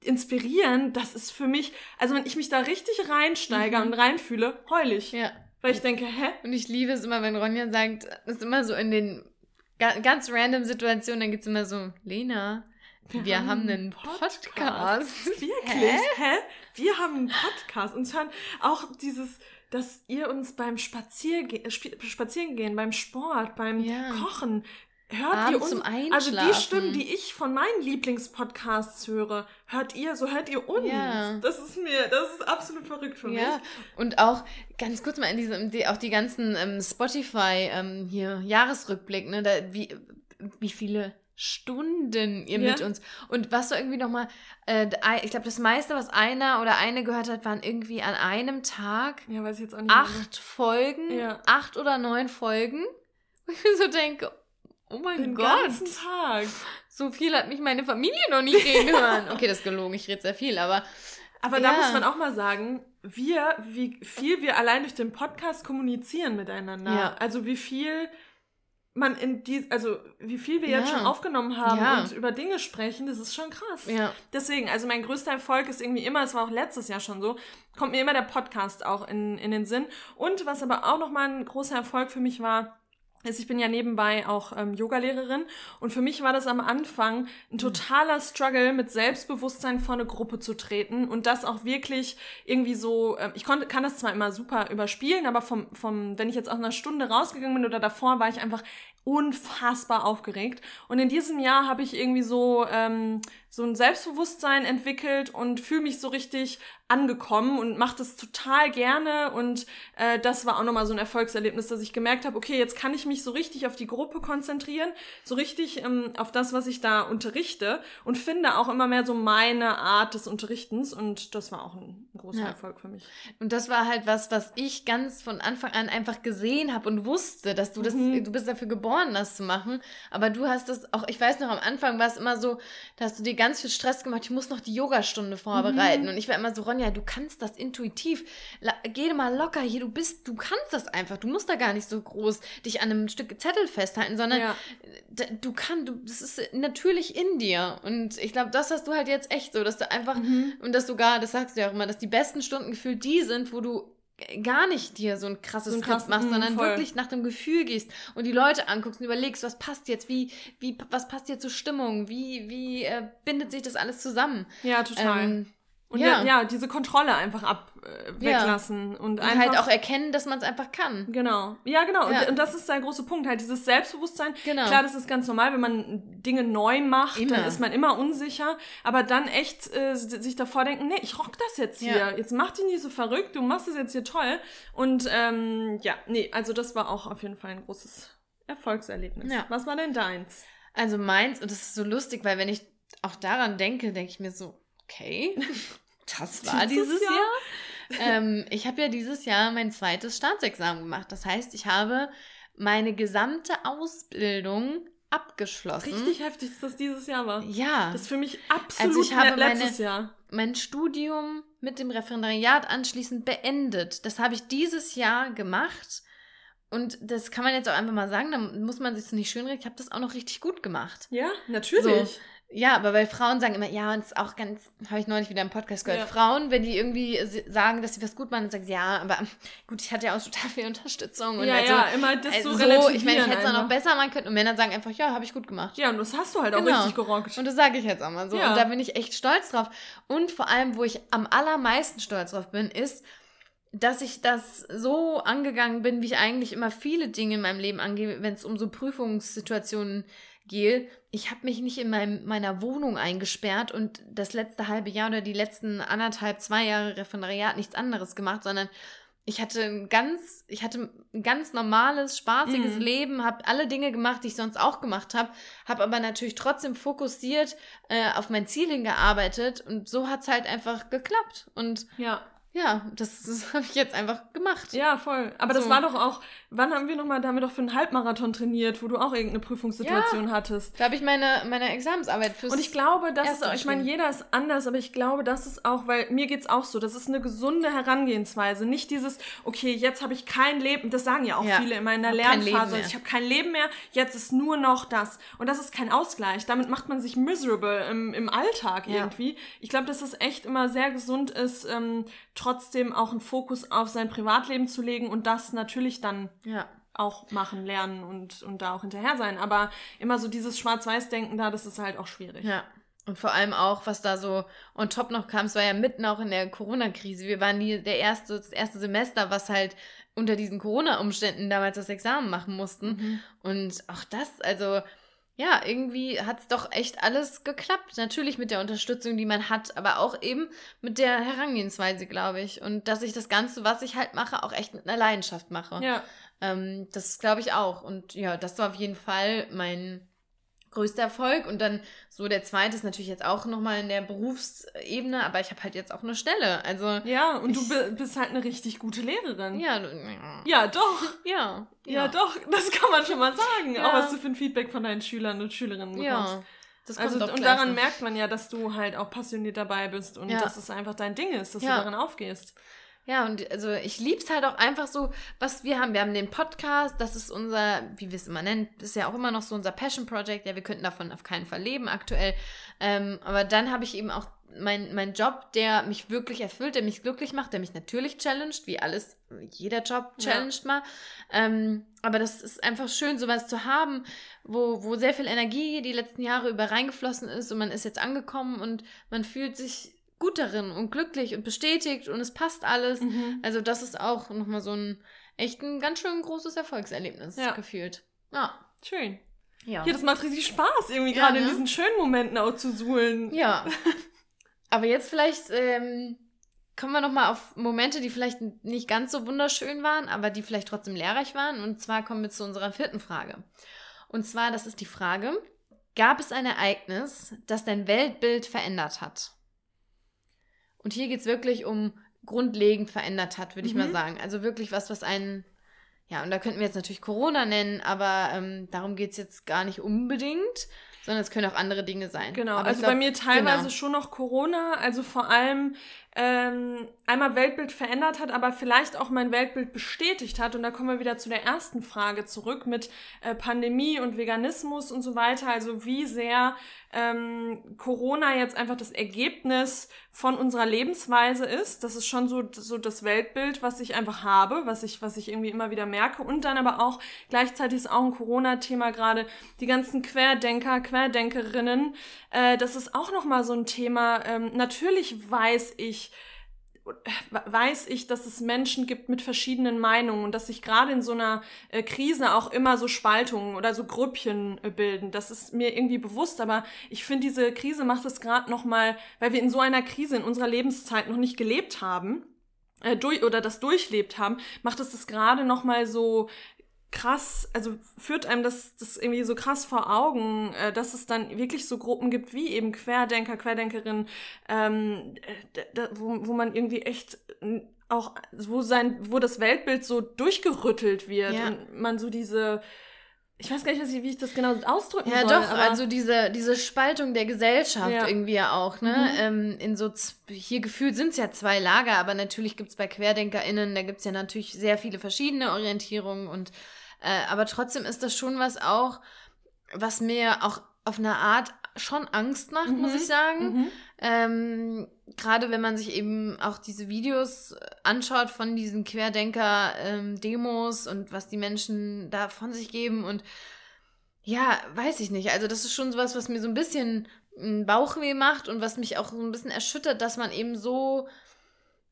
inspirieren, das ist für mich, also wenn ich mich da richtig reinsteige Mhm. und reinfühle, heul ich. ja. Weil ich denke, hä? Und ich liebe es immer, wenn Ronja sagt, ist immer so in den ga ganz random Situationen, dann geht's immer so, Lena, wir, haben einen Podcast. Wirklich? Hä? Wir haben einen Podcast. Uns hören auch dieses, dass ihr uns beim Spazierge Sp Spazierengehen, beim Sport, beim Ja. Kochen, hört ihr Abends uns. zum Also die. Stimmen, die ich von meinen Lieblingspodcasts höre, hört ihr, so hört ihr uns. Ja. Das ist mir, das ist absolut verrückt für mich. Ja, und auch ganz kurz mal in diesem, die, auch die ganzen ähm, Spotify ähm, hier Jahresrückblick, ne, da, wie wie viele Stunden ihr Ja. mit uns. Und was war irgendwie nochmal, äh, ich glaube, das meiste, was einer oder eine gehört hat, waren irgendwie an einem Tag Ja, weiß ich jetzt auch nicht. mehr. acht Folgen, Ja. acht oder neun Folgen. Wo ich mir so denke, oh mein Den Gott, ganzen Tag. so viel hat mich meine Familie noch nicht reden hören. [laughs] Okay, das ist gelogen, ich rede sehr viel, aber Aber da Ja. muss man auch mal sagen, wir, wie viel wir allein durch den Podcast kommunizieren miteinander. Ja. Also wie viel man in die, also wie viel wir jetzt Ja. schon aufgenommen haben Ja. und über Dinge sprechen, das ist schon krass. ja. Deswegen, also mein größter Erfolg ist irgendwie immer, es war auch letztes Jahr schon so, kommt mir immer der Podcast auch in, in den Sinn. Und was aber auch nochmal ein großer Erfolg für mich war, ist, ich bin ja nebenbei auch ähm, Yogalehrerin und für mich war das am Anfang ein totaler Struggle, mit Selbstbewusstsein vor eine Gruppe zu treten und das auch wirklich irgendwie so, ähm, ich konnte, kann das zwar immer super überspielen, aber vom, vom, wenn ich jetzt aus einer Stunde rausgegangen bin oder davor, war ich einfach unfassbar aufgeregt. Und in diesem Jahr habe ich irgendwie so, ähm, so ein Selbstbewusstsein entwickelt und fühle mich so richtig angekommen und mache das total gerne. Und äh, das war auch nochmal so ein Erfolgserlebnis, dass ich gemerkt habe, okay, jetzt kann ich mich so richtig auf die Gruppe konzentrieren, so richtig ähm, auf das, was ich da unterrichte und finde auch immer mehr so meine Art des Unterrichtens. Und das war auch ein, ein großer Ja. Erfolg für mich. Und das war halt was, was ich ganz von Anfang an einfach gesehen habe und wusste, dass du das, Mhm. du bist dafür geboren, das zu machen. Aber du hast das auch, ich weiß noch, am Anfang war es immer so, da hast du dir ganz viel Stress gemacht, ich muss noch die Yogastunde vorbereiten. Mhm. Und ich war immer so, Ronja, du kannst das intuitiv. Geh mal locker hier, du bist, du kannst das einfach. Du musst da gar nicht so groß dich an einem Stück Zettel festhalten, sondern Ja. du kannst, du, das ist natürlich in dir. Und ich glaube, das hast du halt jetzt echt so, dass du einfach Mhm. und dass du gar, das sagst du ja auch immer, dass die besten Stunden gefühlt die sind, wo du gar nicht dir so ein krasses So Skript machst, mm, sondern voll. wirklich nach dem Gefühl gehst und die Leute anguckst und überlegst, was passt jetzt, wie, wie, was passt dir zur Stimmung, wie, wie äh, bindet sich das alles zusammen. Ja, total. Ähm, und ja. ja. ja, diese Kontrolle einfach ab äh, Ja. weglassen und, und einfach halt auch erkennen, dass man es einfach kann. Genau. Ja, genau. Ja. Und, und das ist der große Punkt, halt dieses Selbstbewusstsein. Genau. Klar, das ist ganz normal, wenn man Dinge neu macht, Immer. dann ist man immer unsicher. Aber dann echt äh, sich davor denken, nee, ich rock das jetzt hier. Ja. Jetzt mach dich nicht so verrückt, du machst es jetzt hier toll. Und ähm, ja, nee, also das war auch auf jeden Fall ein großes Erfolgserlebnis. Ja. Was war denn deins? Also meins, und das ist so lustig, weil wenn ich auch daran denke, denke ich mir so, okay, [laughs] das war Dieses dieses, Jahr? Jahr. ähm, ich habe ja dieses Jahr mein zweites Staatsexamen gemacht. Das heißt, ich habe meine gesamte Ausbildung abgeschlossen. Richtig heftig, dass das dieses Jahr war. Ja. Das ist für mich absolut Also ich habe letztes meine- Jahr. mein Studium mit dem Referendariat anschließend beendet. Das habe ich dieses Jahr gemacht. Und das kann man jetzt auch einfach mal sagen, da muss man sich nicht schönreden. Ich habe das auch noch richtig gut gemacht. Ja, natürlich. Ja, aber weil Frauen sagen immer, ja, und es ist auch ganz, habe ich neulich wieder im Podcast gehört, Ja. Frauen, wenn die irgendwie sagen, dass sie was gut machen, dann sagen sie, ja, aber gut, ich hatte ja auch total viel Unterstützung. Und Ja, also, ja, immer das also so so, ich meine, ich relativieren hätte es auch noch besser machen können. Und Männer sagen einfach, ja, habe ich gut gemacht. Ja, und das hast du halt auch Genau. richtig gerockt. Und das sage ich jetzt auch mal so. Ja. Und da bin ich echt stolz drauf. Und vor allem, wo ich am allermeisten stolz drauf bin, ist, dass ich das so angegangen bin, wie ich eigentlich immer viele Dinge in meinem Leben angehe, wenn es um so Prüfungssituationen geht. Ich habe mich nicht in meinem, meiner Wohnung eingesperrt und das letzte halbe Jahr oder die letzten anderthalb, zwei Jahre Referendariat nichts anderes gemacht, sondern ich hatte ein ganz, ich hatte ein ganz normales, spaßiges Mhm. Leben, habe alle Dinge gemacht, die ich sonst auch gemacht habe, habe aber natürlich trotzdem fokussiert äh, auf mein Ziel hingearbeitet und so hat es halt einfach geklappt. Und Ja. Ja, das, das [laughs] habe ich jetzt einfach gemacht. Ja, voll. Aber das So. war doch auch, wann haben wir nochmal, da haben wir doch für einen Halbmarathon trainiert, wo du auch irgendeine Prüfungssituation hattest. Da habe ich meine, meine Examensarbeit fürs. Und ich glaube, das ist auch, ich meine, jeder ist anders, aber ich glaube, das ist auch, weil mir geht's auch so, das ist eine gesunde Herangehensweise. Nicht dieses, okay, jetzt habe ich kein Leben, das sagen ja auch Ja. viele in meiner Hab kein Leben Lernphase, ich habe kein Leben mehr, jetzt ist nur noch das. Und das ist kein Ausgleich. Damit macht man sich miserable im, im Alltag Ja. irgendwie. Ich glaube, dass es echt immer sehr gesund ist, ähm, trotzdem auch einen Fokus auf sein Privatleben zu legen und das natürlich dann ja. auch machen, lernen und, und da auch hinterher sein. Aber immer so dieses Schwarz-Weiß-Denken da, das ist halt auch schwierig. Ja. Und vor allem auch, was da so on top noch kam, es war ja mitten auch in der Corona-Krise. Wir waren die, der erste, das erste Semester, was halt unter diesen Corona-Umständen damals das Examen machen mussten. Mhm. Und auch das, also ja, irgendwie hat es doch echt alles geklappt. Natürlich mit der Unterstützung, die man hat, aber auch eben mit der Herangehensweise, glaube ich. Und dass ich das Ganze, was ich halt mache, auch echt mit einer Leidenschaft mache. Ja. Ähm, das glaube ich auch. Und ja, das war auf jeden Fall mein größter Erfolg. Und dann so der zweite ist natürlich jetzt auch nochmal in der Berufsebene, aber ich habe halt jetzt auch eine Stelle. Also ja, und ich, du bist halt eine richtig gute Lehrerin. Ja, ja, doch. Ja, ja, ja, doch. Das kann man schon mal sagen. Ja. Auch was du für ein Feedback von deinen Schülern und Schülerinnen bekommst. Ja. Das also, und daran noch. merkt man ja, dass du halt auch passioniert dabei bist und ja. dass es einfach dein Ding ist, dass du darin aufgehst. Ja, und also ich liebe es halt auch einfach so, was wir haben. Wir haben den Podcast, das ist unser, wie wir es immer nennen, das ist ja auch immer noch so unser Passion Project. Ja, wir könnten davon auf keinen Fall leben aktuell. Ähm, aber dann habe ich eben auch meinen mein Job, der mich wirklich erfüllt, der mich glücklich macht, der mich natürlich challenged, wie alles, jeder Job challenged ja. mal. Ähm, aber das ist einfach schön, sowas zu haben, wo, wo sehr viel Energie die letzten Jahre über reingeflossen ist und man ist jetzt angekommen und man fühlt sich gut darin und glücklich und bestätigt und es passt alles. Mhm. Also das ist auch nochmal so ein echt ein ganz schön großes Erfolgserlebnis ja. gefühlt. Ja. Schön. Ja. ja, das macht richtig Spaß, irgendwie ja, gerade ne? in diesen schönen Momenten auch zu suhlen. Ja. [laughs] Aber jetzt vielleicht ähm, kommen wir nochmal auf Momente, die vielleicht nicht ganz so wunderschön waren, aber die vielleicht trotzdem lehrreich waren. Und zwar kommen wir zu unserer vierten Frage. Und zwar, das ist die Frage, gab es ein Ereignis, das dein Weltbild verändert hat? Und hier geht es wirklich um grundlegend verändert hat, würde mhm. ich mal mhm. sagen. Also wirklich was, was einen, ja, und da könnten wir jetzt natürlich Corona nennen, aber ähm, darum geht es jetzt gar nicht unbedingt, sondern es können auch andere Dinge sein. Genau, aber also glaub, bei mir teilweise genau. schon noch Corona, also vor allem ähm, einmal Weltbild verändert hat, aber vielleicht auch mein Weltbild bestätigt hat. Und da kommen wir wieder zu der ersten Frage zurück mit äh, Pandemie und Veganismus und so weiter. Also wie sehr ähm, Corona jetzt einfach das Ergebnis von unserer Lebensweise ist. Das ist schon so, so das Weltbild, was ich einfach habe, was ich, was ich irgendwie immer wieder merke. Und dann aber auch gleichzeitig ist auch ein Corona-Thema gerade die ganzen Querdenker, Querdenkerinnen. Äh, das ist auch nochmal so ein Thema. Ähm, natürlich weiß ich, weiß ich, dass es Menschen gibt mit verschiedenen Meinungen und dass sich gerade in so einer äh, Krise auch immer so Spaltungen oder so Grüppchen äh, bilden. Das ist mir irgendwie bewusst, aber ich finde, diese Krise macht es gerade nochmal, weil wir in so einer Krise in unserer Lebenszeit noch nicht gelebt haben, äh, durch, oder das durchlebt haben, macht es das gerade nochmal so krass, also führt einem das, das irgendwie so krass vor Augen, äh, dass es dann wirklich so Gruppen gibt wie eben Querdenker, Querdenkerinnen, ähm, wo, wo man irgendwie echt auch, wo sein, wo das Weltbild so durchgerüttelt wird ja. und man so diese, ich weiß gar nicht, wie ich das genau ausdrücken ja, soll. Ja, doch, also diese, diese Spaltung der Gesellschaft ja. irgendwie ja auch, ne? Mhm. Ähm, in so, hier gefühlt sind es ja zwei Lager, aber natürlich gibt es bei QuerdenkerInnen, da gibt es ja natürlich sehr viele verschiedene Orientierungen und äh, aber trotzdem ist das schon was auch, was mir auch auf eine Art schon Angst macht, mhm. muss ich sagen. Mhm. Ähm, Gerade wenn man sich eben auch diese Videos anschaut von diesen Querdenker-Demos ähm, und was die Menschen da von sich geben und ja, weiß ich nicht. Also das ist schon sowas, was mir so ein bisschen Bauchweh macht und was mich auch so ein bisschen erschüttert, dass man eben so,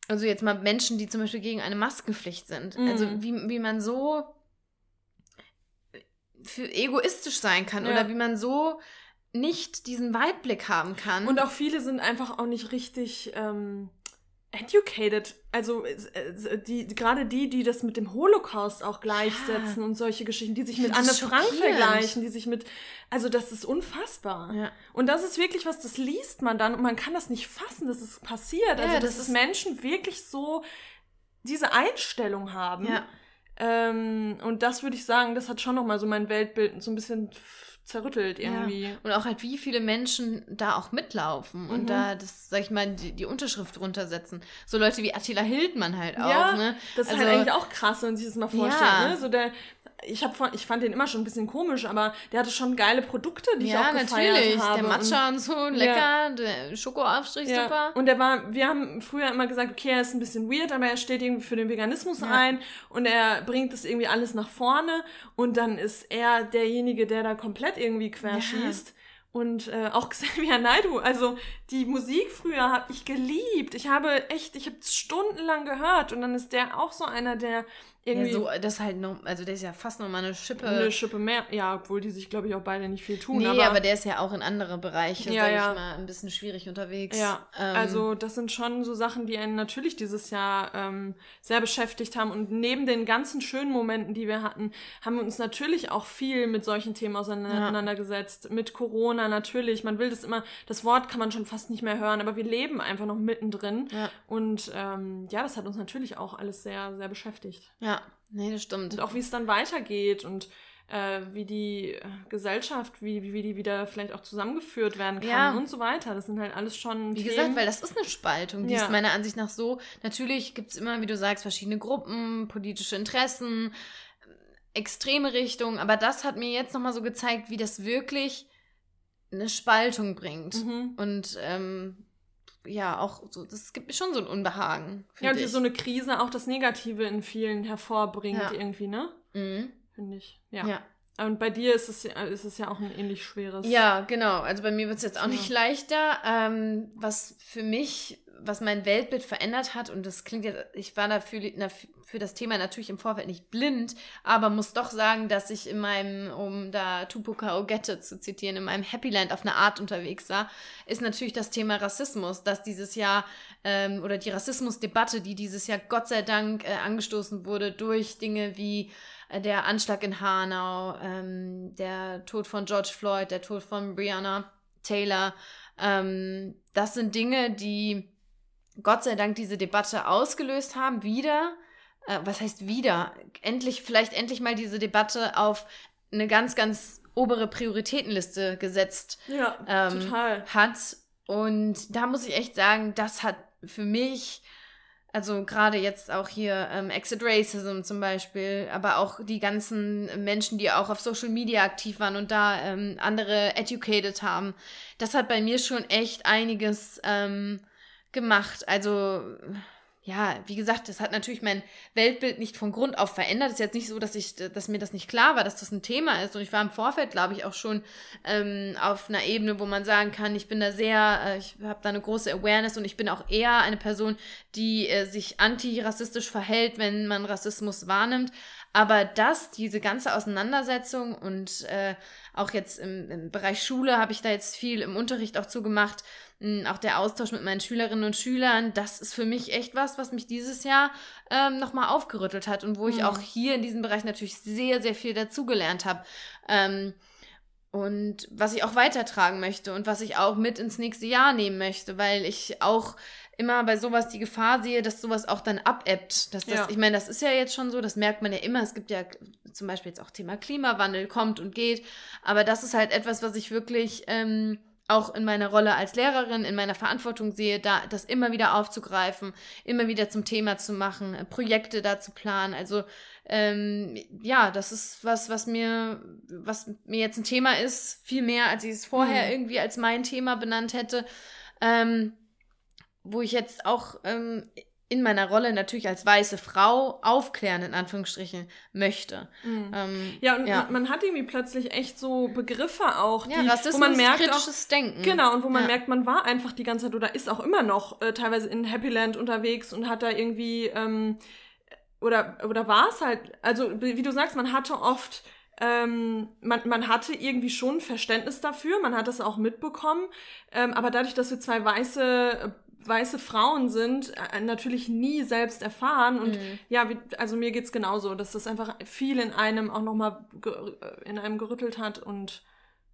also jetzt mal Menschen, die zum Beispiel gegen eine Maskenpflicht sind, mhm. also wie, wie man so für egoistisch sein kann ja. oder wie man so nicht diesen Weitblick haben kann. Und auch viele sind einfach auch nicht richtig ähm, educated. Also äh, die, gerade die, die das mit dem Holocaust auch gleichsetzen ja. und solche Geschichten, die sich mit Anne Frank vergleichen, die sich mit, also das ist unfassbar. Ja. Und das ist wirklich was, das liest man dann und man kann das nicht fassen, dass es passiert. Also ja, das dass ist Menschen wirklich so diese Einstellung haben. Ja. Ähm, und das würde ich sagen, das hat schon nochmal so mein Weltbild so ein bisschen zerrüttelt irgendwie. Ja. Und auch halt, wie viele Menschen da auch mitlaufen mhm. und da das, sag ich mal, die, die Unterschrift runtersetzen. So Leute wie Attila Hildmann halt auch, ja, ne? Das ist halt also, halt eigentlich auch krass, wenn man sich das mal vorstellt, ja. ne? So der, ich, hab von, ich fand den immer schon ein bisschen komisch, aber der hatte schon geile Produkte, die ja, ich auch gefeiert natürlich. habe. Der Matcha und, so, lecker, ja. der Schokoaufstrich, ja. super. Und der war, wir haben früher immer gesagt, okay, er ist ein bisschen weird, aber er steht irgendwie für den Veganismus ja. ein und er bringt das irgendwie alles nach vorne und dann ist er derjenige, der da komplett irgendwie querschießt. Und äh, auch [laughs] Xavier Naidu, also die Musik früher habe ich geliebt. Ich habe echt, ich habe stundenlang gehört und dann ist der auch so einer, der irgendwie. Ja, so, das ist halt noch, also der ist ja fast noch mal eine Schippe. eine Schippe mehr. Ja, obwohl die sich, glaube ich, auch beide nicht viel tun. nee, aber, aber, der ist ja auch in andere Bereiche, Ja, sag ja. ich mal, ein bisschen schwierig unterwegs. Ja, Ähm, also das sind schon so Sachen, die einen natürlich dieses Jahr ähm, sehr beschäftigt haben. Und neben den ganzen schönen Momenten, die wir hatten, haben wir uns natürlich auch viel mit solchen Themen auseinandergesetzt. Mit Corona natürlich. Man will das immer, das Wort kann man schon fast nicht mehr hören, aber wir leben einfach noch mittendrin. Ja. Und ähm, ja, das hat uns natürlich auch alles sehr, sehr beschäftigt. ja, nee, das stimmt. Und auch wie es dann weitergeht und äh, wie die äh, Gesellschaft, wie, wie, wie die wieder vielleicht auch zusammengeführt werden kann Ja. und so weiter. Das sind halt alles schon Wie Themen. gesagt, weil das ist eine Spaltung. Die Ja. ist meiner Ansicht nach so. Natürlich gibt es immer, wie du sagst, verschiedene Gruppen, politische Interessen, extreme Richtungen. Aber das hat mir jetzt nochmal so gezeigt, wie das wirklich eine Spaltung bringt. Mhm. Und ähm, ja, auch so, das gibt mir schon so ein Unbehagen. Ja, und ich. so eine Krise auch das Negative in vielen hervorbringt Ja. irgendwie, ne? Mhm. Finde ich. Ja. Ja. Und bei dir ist es, ja- ist es ja auch ein ähnlich schweres. Ja, genau. Also bei mir wird es jetzt auch Ja. nicht leichter. Ähm, was für mich, was mein Weltbild verändert hat, und das klingt jetzt, ich war dafür für das Thema natürlich im Vorfeld nicht blind, aber muss doch sagen, dass ich in meinem, um da Tupoka Ogette zu zitieren, in meinem Happy Land auf eine Art unterwegs war, ist natürlich das Thema Rassismus, dass dieses Jahr ähm, oder die Rassismusdebatte, die dieses Jahr Gott sei Dank äh, angestoßen wurde durch Dinge wie äh, der Anschlag in Hanau, ähm, der Tod von George Floyd, der Tod von Breonna Taylor. Ähm, das sind Dinge, die Gott sei Dank diese Debatte ausgelöst haben, wieder. Äh, was heißt wieder? Endlich, vielleicht endlich mal diese Debatte auf eine ganz, ganz obere Prioritätenliste gesetzt Ja, Ähm, total. hat. Und da muss ich echt sagen, das hat für mich, also gerade jetzt auch hier ähm, Exit Racism zum Beispiel, aber auch die ganzen Menschen, die auch auf Social Media aktiv waren und da ähm, andere educated haben, das hat bei mir schon echt einiges ähm, gemacht. Also ja, wie gesagt, das hat natürlich mein Weltbild nicht von Grund auf verändert. Es ist jetzt nicht so, dass ich, dass mir das nicht klar war, dass das ein Thema ist. Und ich war im Vorfeld, glaube ich, auch schon ähm, auf einer Ebene, wo man sagen kann, ich bin da sehr, äh, ich habe da eine große Awareness und ich bin auch eher eine Person, die äh, sich antirassistisch verhält, wenn man Rassismus wahrnimmt. Aber das, diese ganze Auseinandersetzung und äh, auch jetzt im, im Bereich Schule habe ich da jetzt viel im Unterricht auch zugemacht, mh, auch der Austausch mit meinen Schülerinnen und Schülern, das ist für mich echt was, was mich dieses Jahr ähm, nochmal aufgerüttelt hat und wo ich Mhm. auch hier in diesem Bereich natürlich sehr, sehr viel dazugelernt habe. Ähm, und was ich auch weitertragen möchte und was ich auch mit ins nächste Jahr nehmen möchte, weil ich auch immer bei sowas die Gefahr sehe, dass sowas auch dann abebbt. Dass das, Ja. Ich meine, das ist ja jetzt schon so, das merkt man ja immer. Es gibt ja zum Beispiel jetzt auch Thema Klimawandel, kommt und geht. Aber das ist halt etwas, was ich wirklich ähm, auch in meiner Rolle als Lehrerin, in meiner Verantwortung sehe, da das immer wieder aufzugreifen, immer wieder zum Thema zu machen, äh, Projekte da zu planen. Also ähm, ja, das ist was, was mir, was mir jetzt ein Thema ist, viel mehr, als ich es vorher Mhm. irgendwie als mein Thema benannt hätte. Ähm, wo ich jetzt auch ähm, in meiner Rolle natürlich als weiße Frau aufklären, in Anführungsstrichen, möchte. Mhm. Ähm, Ja, und ja. man hat irgendwie plötzlich echt so Begriffe auch, ja, die, Rassismus, wo man merkt auch, kritisches Denken. Genau, und wo man Ja. merkt, man war einfach die ganze Zeit oder ist auch immer noch äh, teilweise in Happy Land unterwegs und hat da irgendwie, ähm, oder, oder war es halt, also wie du sagst, man hatte oft, ähm, man, man hatte irgendwie schon Verständnis dafür, man hat das auch mitbekommen, ähm, aber dadurch, dass wir zwei weiße weiße Frauen sind, äh, natürlich nie selbst erfahren und Mhm. ja, wie, also mir geht's genauso, dass das einfach viel in einem auch nochmal in einem gerüttelt hat und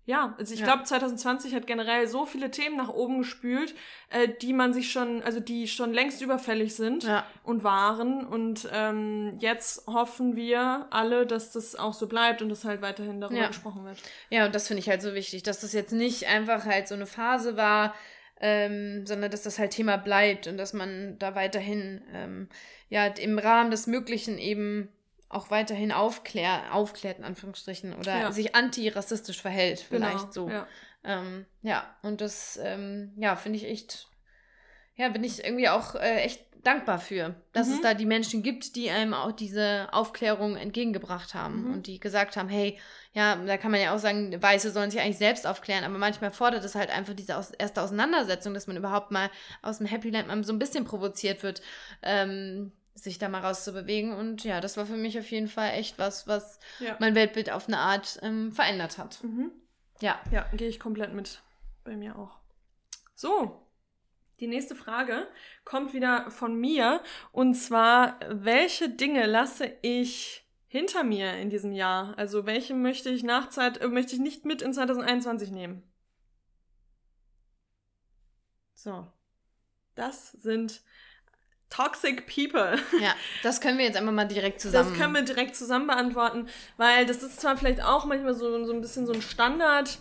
ja, also ich Ja. glaube, 2020 hat generell so viele Themen nach oben gespült, äh, die man sich schon, also die schon längst überfällig sind Ja. und waren. Und ähm, jetzt hoffen wir alle, dass das auch so bleibt und dass halt weiterhin darüber Ja. gesprochen wird. Ja, und das finde ich halt so wichtig, dass das jetzt nicht einfach halt so eine Phase war, ähm, sondern dass das halt Thema bleibt und dass man da weiterhin ähm, ja im Rahmen des Möglichen eben auch weiterhin aufklär, aufklärt, in Anführungsstrichen, oder Ja. sich antirassistisch verhält, vielleicht so. Ja. Ähm, ja, und das, ähm, ja, finde ich echt, ja, bin ich irgendwie auch äh, echt dankbar für, dass Mhm. es da die Menschen gibt, die einem auch diese Aufklärung entgegengebracht haben Mhm. und die gesagt haben, hey, ja, da kann man ja auch sagen, Weiße sollen sich eigentlich selbst aufklären, aber manchmal fordert es halt einfach diese aus erste Auseinandersetzung, dass man überhaupt mal aus dem Happy Land mal so ein bisschen provoziert wird, ähm, sich da mal rauszubewegen. Und ja, das war für mich auf jeden Fall echt was, was Ja. mein Weltbild auf eine Art ähm, verändert hat. Mhm. Ja. Ja, gehe ich komplett mit. Bei mir auch. So, die nächste Frage kommt wieder von mir. Und zwar, welche Dinge lasse ich hinter mir in diesem Jahr? Also welche möchte ich nach Zeit, äh, möchte ich nicht mit in 2021 nehmen? So. Das sind Toxic People. Ja, das können wir jetzt einfach mal direkt zusammen. Das können wir direkt zusammen beantworten, weil das ist zwar vielleicht auch manchmal so, so ein bisschen so ein Standard,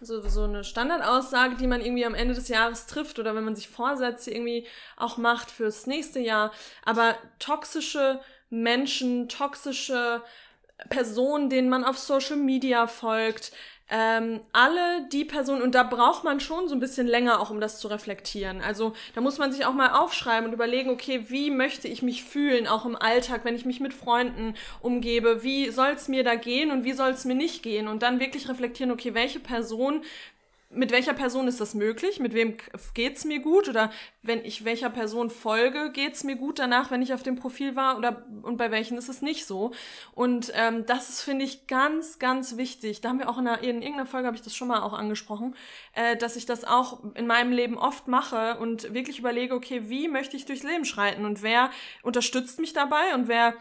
so, so eine Standardaussage, die man irgendwie am Ende des Jahres trifft oder wenn man sich Vorsätze irgendwie auch macht fürs nächste Jahr, aber toxische Menschen, toxische Personen, denen man auf Social Media folgt, ähm, alle die Personen, und da braucht man schon so ein bisschen länger auch, um das zu reflektieren. Also da muss man sich auch mal aufschreiben und überlegen, okay, wie möchte ich mich fühlen, auch im Alltag, wenn ich mich mit Freunden umgebe, wie soll es mir da gehen und wie soll es mir nicht gehen? Und dann wirklich reflektieren, okay, welche Person mit welcher Person ist das möglich? Mit wem geht's mir gut? Oder wenn ich welcher Person folge, geht's mir gut danach, wenn ich auf dem Profil war? Oder und bei welchen ist es nicht so? Und ähm, das ist, finde ich, ganz, ganz wichtig. Da haben wir auch in, einer, in irgendeiner Folge habe ich das schon mal auch angesprochen, äh, dass ich das auch in meinem Leben oft mache und wirklich überlege, okay, wie möchte ich durchs Leben schreiten und wer unterstützt mich dabei und wer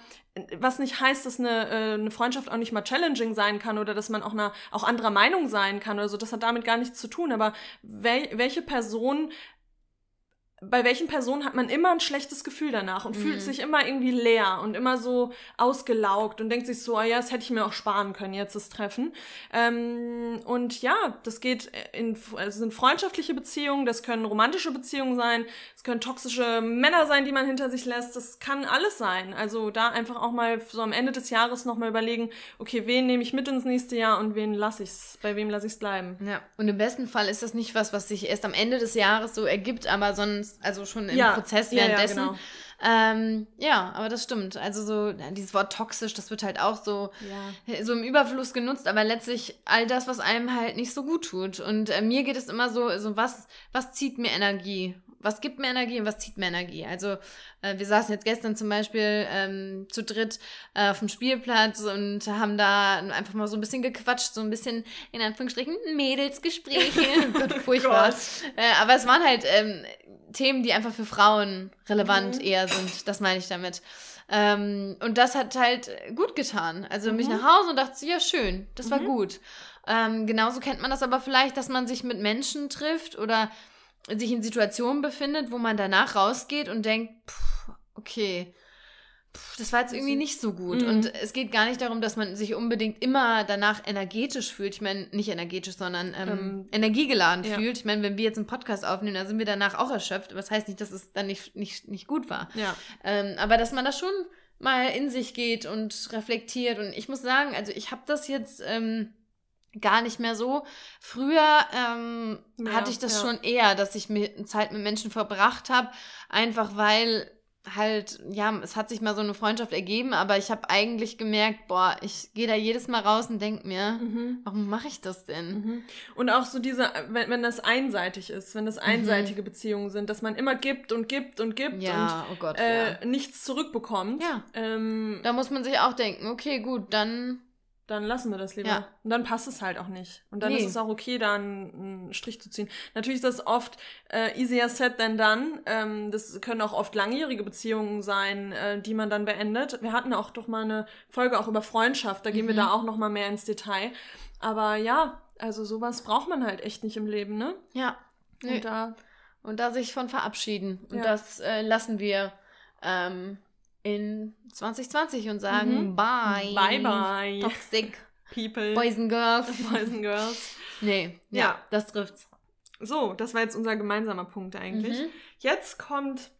was nicht heißt, dass eine, äh, eine Freundschaft auch nicht mal challenging sein kann oder dass man auch, einer, auch anderer Meinung sein kann oder so. Das hat damit gar nichts zu tun. Aber wel, welche Person, bei welchen Personen hat man immer ein schlechtes Gefühl danach und fühlt sich immer irgendwie leer und immer so ausgelaugt und denkt sich so, ah ja, das hätte ich mir auch sparen können, jetzt das Treffen. Ähm, und ja, das geht in, also sind freundschaftliche Beziehungen, das können romantische Beziehungen sein, es können toxische Männer sein, die man hinter sich lässt, das kann alles sein. Also da einfach auch mal so am Ende des Jahres nochmal überlegen, okay, wen nehme ich mit ins nächste Jahr und wen lasse ich's, bei wem lasse ich's bleiben. Ja, und im besten Fall ist das nicht was, was sich erst am Ende des Jahres so ergibt, aber sonst, also schon im Ja, Prozess ja, ja, währenddessen. genau. ähm, ja, aber das stimmt. Also so, ja, dieses Wort toxisch, das wird halt auch so, so im Überfluss genutzt, aber letztlich all das, was einem halt nicht so gut tut. Und äh, mir geht es immer so, so was, was zieht mir Energie? Was gibt mir Energie und was zieht mir Energie? Also äh, wir saßen jetzt gestern zum Beispiel ähm, zu dritt äh, auf dem Spielplatz und haben da einfach mal so ein bisschen gequatscht, so ein bisschen in Anführungsstrichen Mädelsgespräche. [laughs] Oh Gott, [laughs] furchtbar. Gott. Äh, aber es waren halt ähm, Themen, die einfach für Frauen relevant Mhm. eher sind. Das meine ich damit. Ähm, und das hat halt gut getan. Also mich Mhm. nach Hause und dachte, so, ja, schön, das war Mhm. gut. Ähm, genauso kennt man das aber vielleicht, dass man sich mit Menschen trifft oder sich in Situationen befindet, wo man danach rausgeht und denkt, pff, okay, pff, das war jetzt irgendwie nicht so gut. Mhm. Und es geht gar nicht darum, dass man sich unbedingt immer danach energetisch fühlt. Ich meine, nicht energetisch, sondern ähm, Ähm, energiegeladen ja. fühlt. Ich meine, wenn wir jetzt einen Podcast aufnehmen, dann sind wir danach auch erschöpft. Aber das heißt nicht, dass es dann nicht, nicht, nicht gut war. Ja. Ähm, aber dass man das schon mal in sich geht und reflektiert. Und ich muss sagen, also ich habe das jetzt ähm, gar nicht mehr so. Früher ähm, Ja, hatte ich das ja. schon eher, dass ich mit, Zeit mit Menschen verbracht habe, einfach weil halt, ja, es hat sich mal so eine Freundschaft ergeben, aber ich habe eigentlich gemerkt, boah, ich gehe da jedes Mal raus und denke mir, Mhm. warum mache ich das denn? Mhm. Und auch so diese, wenn, wenn das einseitig ist, wenn das einseitige Beziehungen sind, dass man immer gibt und gibt und gibt Ja, oh Gott, und äh, ja. nichts zurückbekommt, Ja. ähm, Da muss man sich auch denken, okay, gut, dann dann lassen wir das lieber. Ja. Und dann passt es halt auch nicht. Und dann Nee. ist es auch okay, da einen, Strich zu ziehen. Natürlich ist das oft äh, easier said than done. Ähm, das können auch oft langjährige Beziehungen sein, äh, die man dann beendet. Wir hatten auch doch mal eine Folge auch über Freundschaft. Da gehen wir Mhm. da auch noch mal mehr ins Detail. Aber ja, also sowas braucht man halt echt nicht im Leben, ne? ja. Nee. Und da Und da sich von verabschieden. Und Ja. das äh, lassen wir ähm, in 2020 und sagen Mhm. bye. Bye, bye. Toxic People, Boys and Girls. [laughs] Boys and Girls. Nee, ja, Ja. das trifft's. So, das war jetzt unser gemeinsamer Punkt eigentlich. Mhm. Jetzt kommt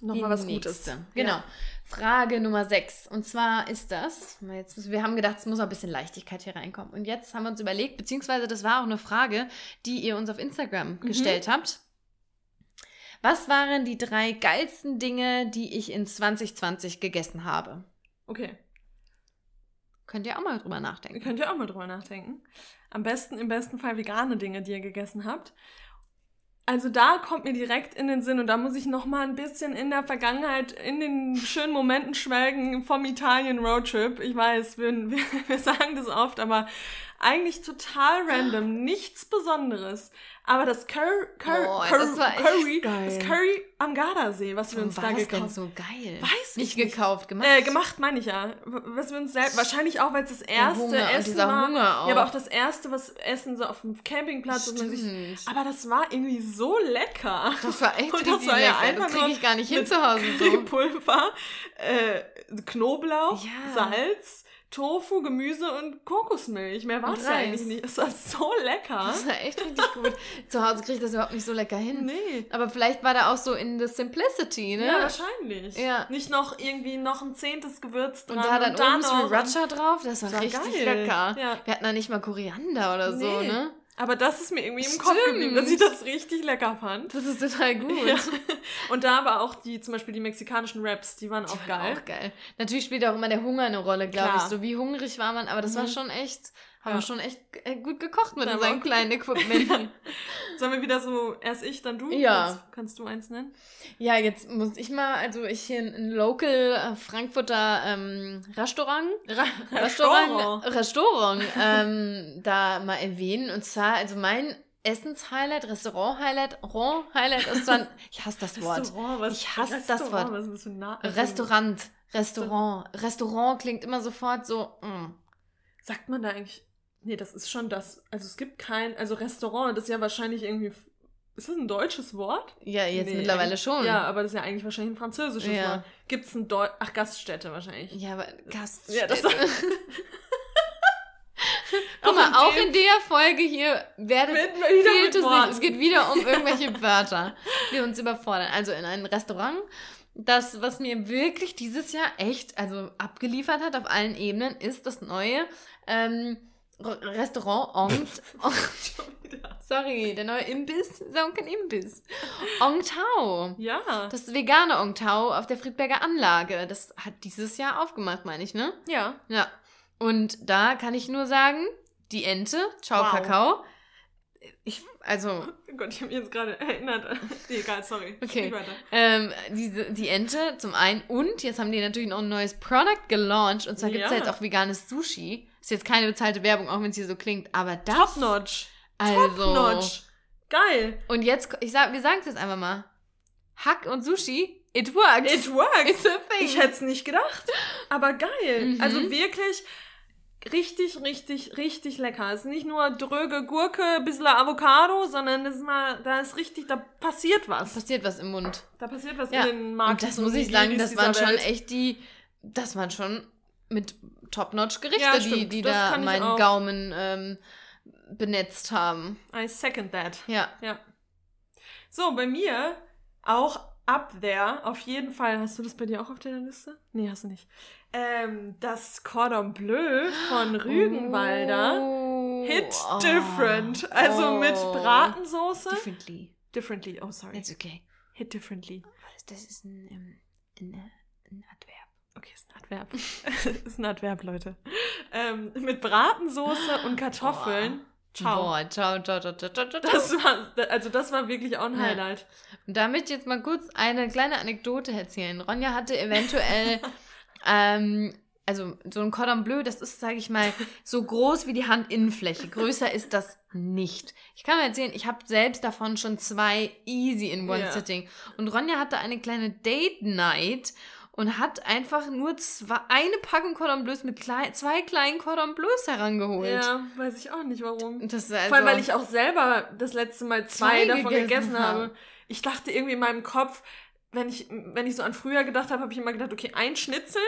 noch Die mal was Gutes. nächste. Genau. Frage Nummer 6. Und zwar ist das, jetzt wir haben gedacht, es muss ein bisschen Leichtigkeit hier reinkommen. Und jetzt haben wir uns überlegt, beziehungsweise das war auch eine Frage, die ihr uns auf Instagram Mhm. gestellt habt. Was waren die drei geilsten Dinge, die ich in 2020 gegessen habe? Okay. Könnt ihr auch mal drüber nachdenken. Könnt ihr auch mal drüber nachdenken. Am besten, im besten Fall vegane Dinge, die ihr gegessen habt. Also da kommt mir direkt in den Sinn und da muss ich noch mal ein bisschen in der Vergangenheit, in den schönen Momenten schwelgen vom Italien Roadtrip. Ich weiß, wir, wir, [laughs] wir sagen das oft, aber eigentlich total random, nichts Besonderes. Aber das Curry, Curry, Boah, Curry, das Curry geil. das Curry am Gardasee, was wir uns war da das gekauft denn so geil? Weiß Nicht ich nicht. gekauft, gemacht. Äh, gemacht meine ich ja. Was wir uns selbst, wahrscheinlich auch, weil es das erste Hunger Essen war. Hunger auch. Ja, aber auch das erste, was Essen so auf dem Campingplatz und man sich. Aber das war irgendwie so lecker. Das war echt [laughs] Und das war ja lecker. einfach Das kriege ich gar nicht hin zu Hause so. Currypulver, äh, Knoblauch, Ja. Salz, Tofu, Gemüse und Kokosmilch. Mehr war es eigentlich nicht. Es war so lecker. Das war echt richtig gut. Zu Hause kriege ich das überhaupt nicht so lecker hin. Nee. Aber vielleicht war da auch so in the simplicity, ne? Ja, wahrscheinlich. Ja. Nicht noch irgendwie noch ein zehntes Gewürz dran. und da dann oben noch- Sriracha drauf, das war, war richtig geil. lecker. Ja. Wir hatten da nicht mal Koriander oder so, Nee. ne? Aber das ist mir irgendwie im Kopf geblieben, dass ich das richtig lecker fand. Das ist total gut. Ja. Und da aber auch die, zum Beispiel die mexikanischen Raps, die waren auch Die waren geil. Auch geil. Natürlich spielt auch immer der Hunger eine Rolle, glaube ich. So wie hungrig war man, aber das war Mhm. schon echt, haben Ja. wir schon echt äh, gut gekocht mit unserem kleinen Equipment. [laughs] Sollen wir wieder so, erst ich, dann du? Ja. Jetzt kannst du eins nennen? ja, jetzt muss ich mal, also ich hier ein, Local äh, Frankfurter ähm, Restaurant, Restaurant, Restaurant [laughs] ähm, da mal erwähnen. Und zwar, also mein Essens-Highlight, Restaurant-Highlight, Restaurant-Highlight ist dann, ich hasse das Wort. Restaurant, was, Ich hasse das Restaurant, Wort. Was ist das für ein Restaurant, Restaurant. Restaurant klingt immer sofort so, mm. Sagt man da eigentlich. Nee, das ist schon das. Also es gibt kein. Also Restaurant, das ist ja wahrscheinlich irgendwie. Ist das ein deutsches Wort? ja, jetzt Nee, mittlerweile schon. Ja, aber das ist ja eigentlich wahrscheinlich ein französisches Ja. Wort. Gibt es ein Deu Ach, Gaststätte wahrscheinlich. Ja, aber Gast. Ja, das- [laughs] [laughs] Guck mal, auch in der Folge hier werdet fehlt es nicht. Es geht wieder um irgendwelche [laughs] Wörter, die uns überfordern. Also in einem Restaurant, das, was mir wirklich dieses Jahr echt, also abgeliefert hat auf allen Ebenen, ist das neue ähm, Restaurant Ong. [laughs] Schon wieder. Sorry, der neue Imbiss. Ist auch kein Imbiss. Ong Tao. Ja. Das vegane Ong Tao auf der Friedberger Anlage. Das hat dieses Jahr aufgemacht, meine ich, ne? ja. Ja. Und da kann ich nur sagen, die Ente, ciao Wow. Kakao. Ich, also, Oh [laughs] Gott, ich habe mich jetzt gerade erinnert. [laughs] Nee, egal, sorry. Okay. Ähm, diese, die Ente zum einen und jetzt haben die natürlich noch ein neues Product gelauncht und zwar gibt es Ja. jetzt auch veganes Sushi. Ist jetzt keine bezahlte Werbung, auch wenn es hier so klingt, aber das. Top notch. Also. Top notch. Geil. Und jetzt, ich sag, wir sagen es jetzt einfach mal. Hack und Sushi, it works. It works. It's a thing. Ich hätte es nicht gedacht. Aber geil. Mhm. Also wirklich richtig, richtig, richtig lecker. Es ist nicht nur dröge Gurke, bisschen Avocado, sondern das ist mal, da ist richtig, da passiert was. passiert was im Mund. Da passiert was Ja. in den Markt. Und das muss ich sagen, das waren schon echt die, das waren schon mit Top-Notch-Gerichte, Ja, die, die Das da meinen auch. Gaumen ähm, benetzt haben. I second that. Ja. Ja. So, bei mir auch up there, auf jeden Fall. Hast du das bei dir auch auf deiner Liste? Nee, hast du nicht. Ähm, das Cordon Bleu von [gasps] Rügenwalder. Oh. Hit Oh. different. Also mit Oh. Bratensoße. Differently. Differently, oh sorry. That's okay. Hit differently. Das ist ein, ähm, ein, äh, ein Adverb. Okay, ist ein Adverb. [laughs] ist ein Adverb, Leute. Ähm, mit Bratensoße und Kartoffeln. Ciao. Boah, ciao, ciao, ciao, ciao, ciao, ciao. Das war, also das war wirklich auch ein. Highlight. Und damit jetzt mal kurz eine kleine Anekdote erzählen. Ronja hatte [laughs] eventuell, ähm, also so ein Cordon Bleu, das ist, sage ich mal, so groß wie die Handinnenfläche. Größer ist das nicht. Ich kann mal erzählen, ich habe selbst davon schon zwei easy in one Ja. sitting. Und Ronja hatte eine kleine Date Night und hat einfach nur zwei, eine Packung Cordon Bleus mit klei zwei kleinen Cordon Bleus herangeholt. Ja, weiß ich auch nicht warum. Das ist also, Vor allem, weil ich auch selber das letzte Mal zwei, Zwei davon gegessen gegessen habe. habe. Ich dachte irgendwie in meinem Kopf, wenn ich, wenn ich so an früher gedacht habe, habe ich immer gedacht, okay, ein Schnitzel,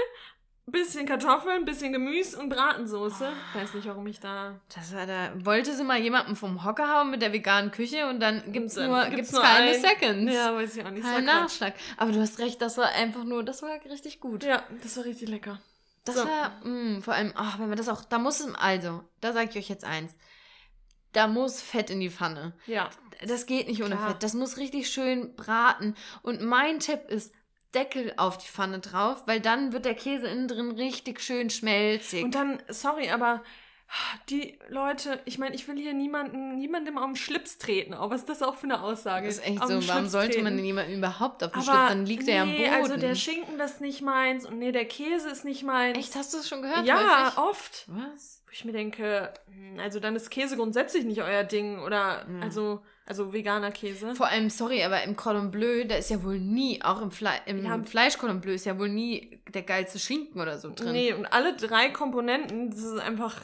bisschen Kartoffeln, bisschen Gemüse und Bratensoße. Ah. Weiß nicht, warum ich da. Das war da, wollte sie mal jemanden vom Hocker hauen mit der veganen Küche und dann gibt's dann nur, gibt's gibt's nur keine ein- Seconds. Ja, weiß ich auch nicht. Kein. Nachschlag. Aber du hast recht, das war einfach nur, das war richtig gut. Ja, das war richtig lecker. Das So. war, mh, vor allem, ach, wenn man das auch, da muss es, also, da sage ich euch jetzt eins. Da muss Fett in die Pfanne. Ja. Das geht nicht ohne Klar. Fett. Das muss richtig schön braten. Und mein Tipp ist, Deckel auf die Pfanne drauf, weil dann wird der Käse innen drin richtig schön schmelzig. Und dann, sorry, aber Die Leute, ich meine, ich will hier niemanden, niemandem auf den Schlips treten. Aber was ist das auch für eine Aussage? Das ist echt Auf so. Warum Schlips sollte man denn jemanden überhaupt auf den Aber Schlips? Dann liegt er ja am nee, Boden. also der Schinken das ist nicht meins und nee, der Käse ist nicht meins. Echt, hast du das schon gehört? Ja, oft. Was? Wo ich mir denke, hm, also dann ist Käse grundsätzlich nicht euer Ding oder Ja. also also veganer Käse. Vor allem, sorry, aber im Cordon Bleu, da ist ja wohl nie, auch im, Fle im Ja. Fleisch Cordon Bleu ist ja wohl nie der geilste Schinken oder so drin. Nee, und alle drei Komponenten, das ist einfach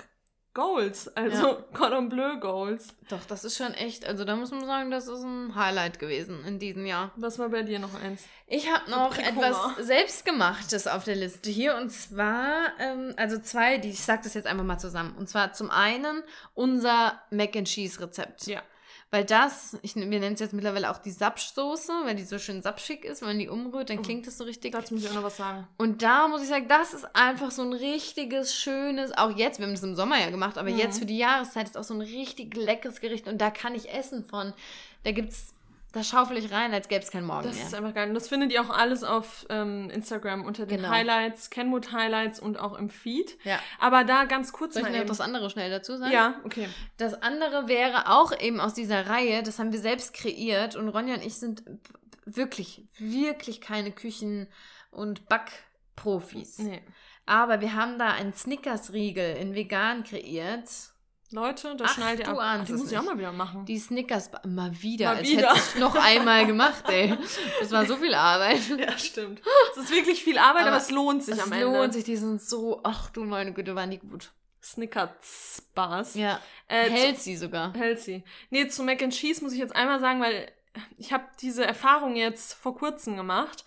Goals, also Cordon Bleu Goals. Doch, das ist schon echt, also da muss man sagen, das ist ein Highlight gewesen in diesem Jahr. Was war bei dir noch eins? Ich habe noch etwas. Selbstgemachtes auf der Liste hier und zwar, ähm, also zwei, die, ich sag das jetzt einfach mal zusammen. Und zwar zum einen unser Mac and Cheese Rezept. Ja. Weil das, ich, wir nennen es jetzt mittlerweile auch die Sapschsoße, weil die so schön sapschig ist. Wenn man die umrührt, dann Oh. klingt das so richtig. Dazu muss ich auch noch was sagen. Und da muss ich sagen, das ist einfach so ein richtiges, schönes, auch jetzt, wir haben das im Sommer ja gemacht, aber Mhm. jetzt für die Jahreszeit ist auch so ein richtig leckeres Gericht und da kann ich essen von. Da gibt's, da schaufel ich rein, als gäbe es keinen Morgen Das mehr. ist einfach geil. Und das findet ihr auch alles auf ähm, Instagram unter den Genau. Highlights, Kenwood Highlights und auch im Feed. ja. Aber da ganz kurz Soll ich mal noch eben. das andere schnell dazu sagen? Ja, okay. Das andere wäre auch eben aus dieser Reihe, das haben wir selbst kreiert und Ronja und ich sind wirklich, wirklich keine Küchen- und Backprofis. Nee. Aber wir haben da einen Snickers-Riegel in vegan kreiert. Leute, das Ach, schnallt ihr ab. ahnst die es muss ich auch mal wieder machen. Die Snickers, mal wieder, Mal als wieder. hätte ich noch [laughs] einmal gemacht, ey. Das war so viel Arbeit. [laughs] Ja, stimmt. Es ist wirklich viel Arbeit, aber, Aber es lohnt sich Es am lohnt Ende. sich, die sind so, ach du meine Güte, waren die gut. Snickers Bars. Ja, Äh, hält sie sogar. zu, hält sie. Nee, zu Mac and Cheese muss ich jetzt einmal sagen, weil ich habe diese Erfahrung jetzt vor kurzem gemacht.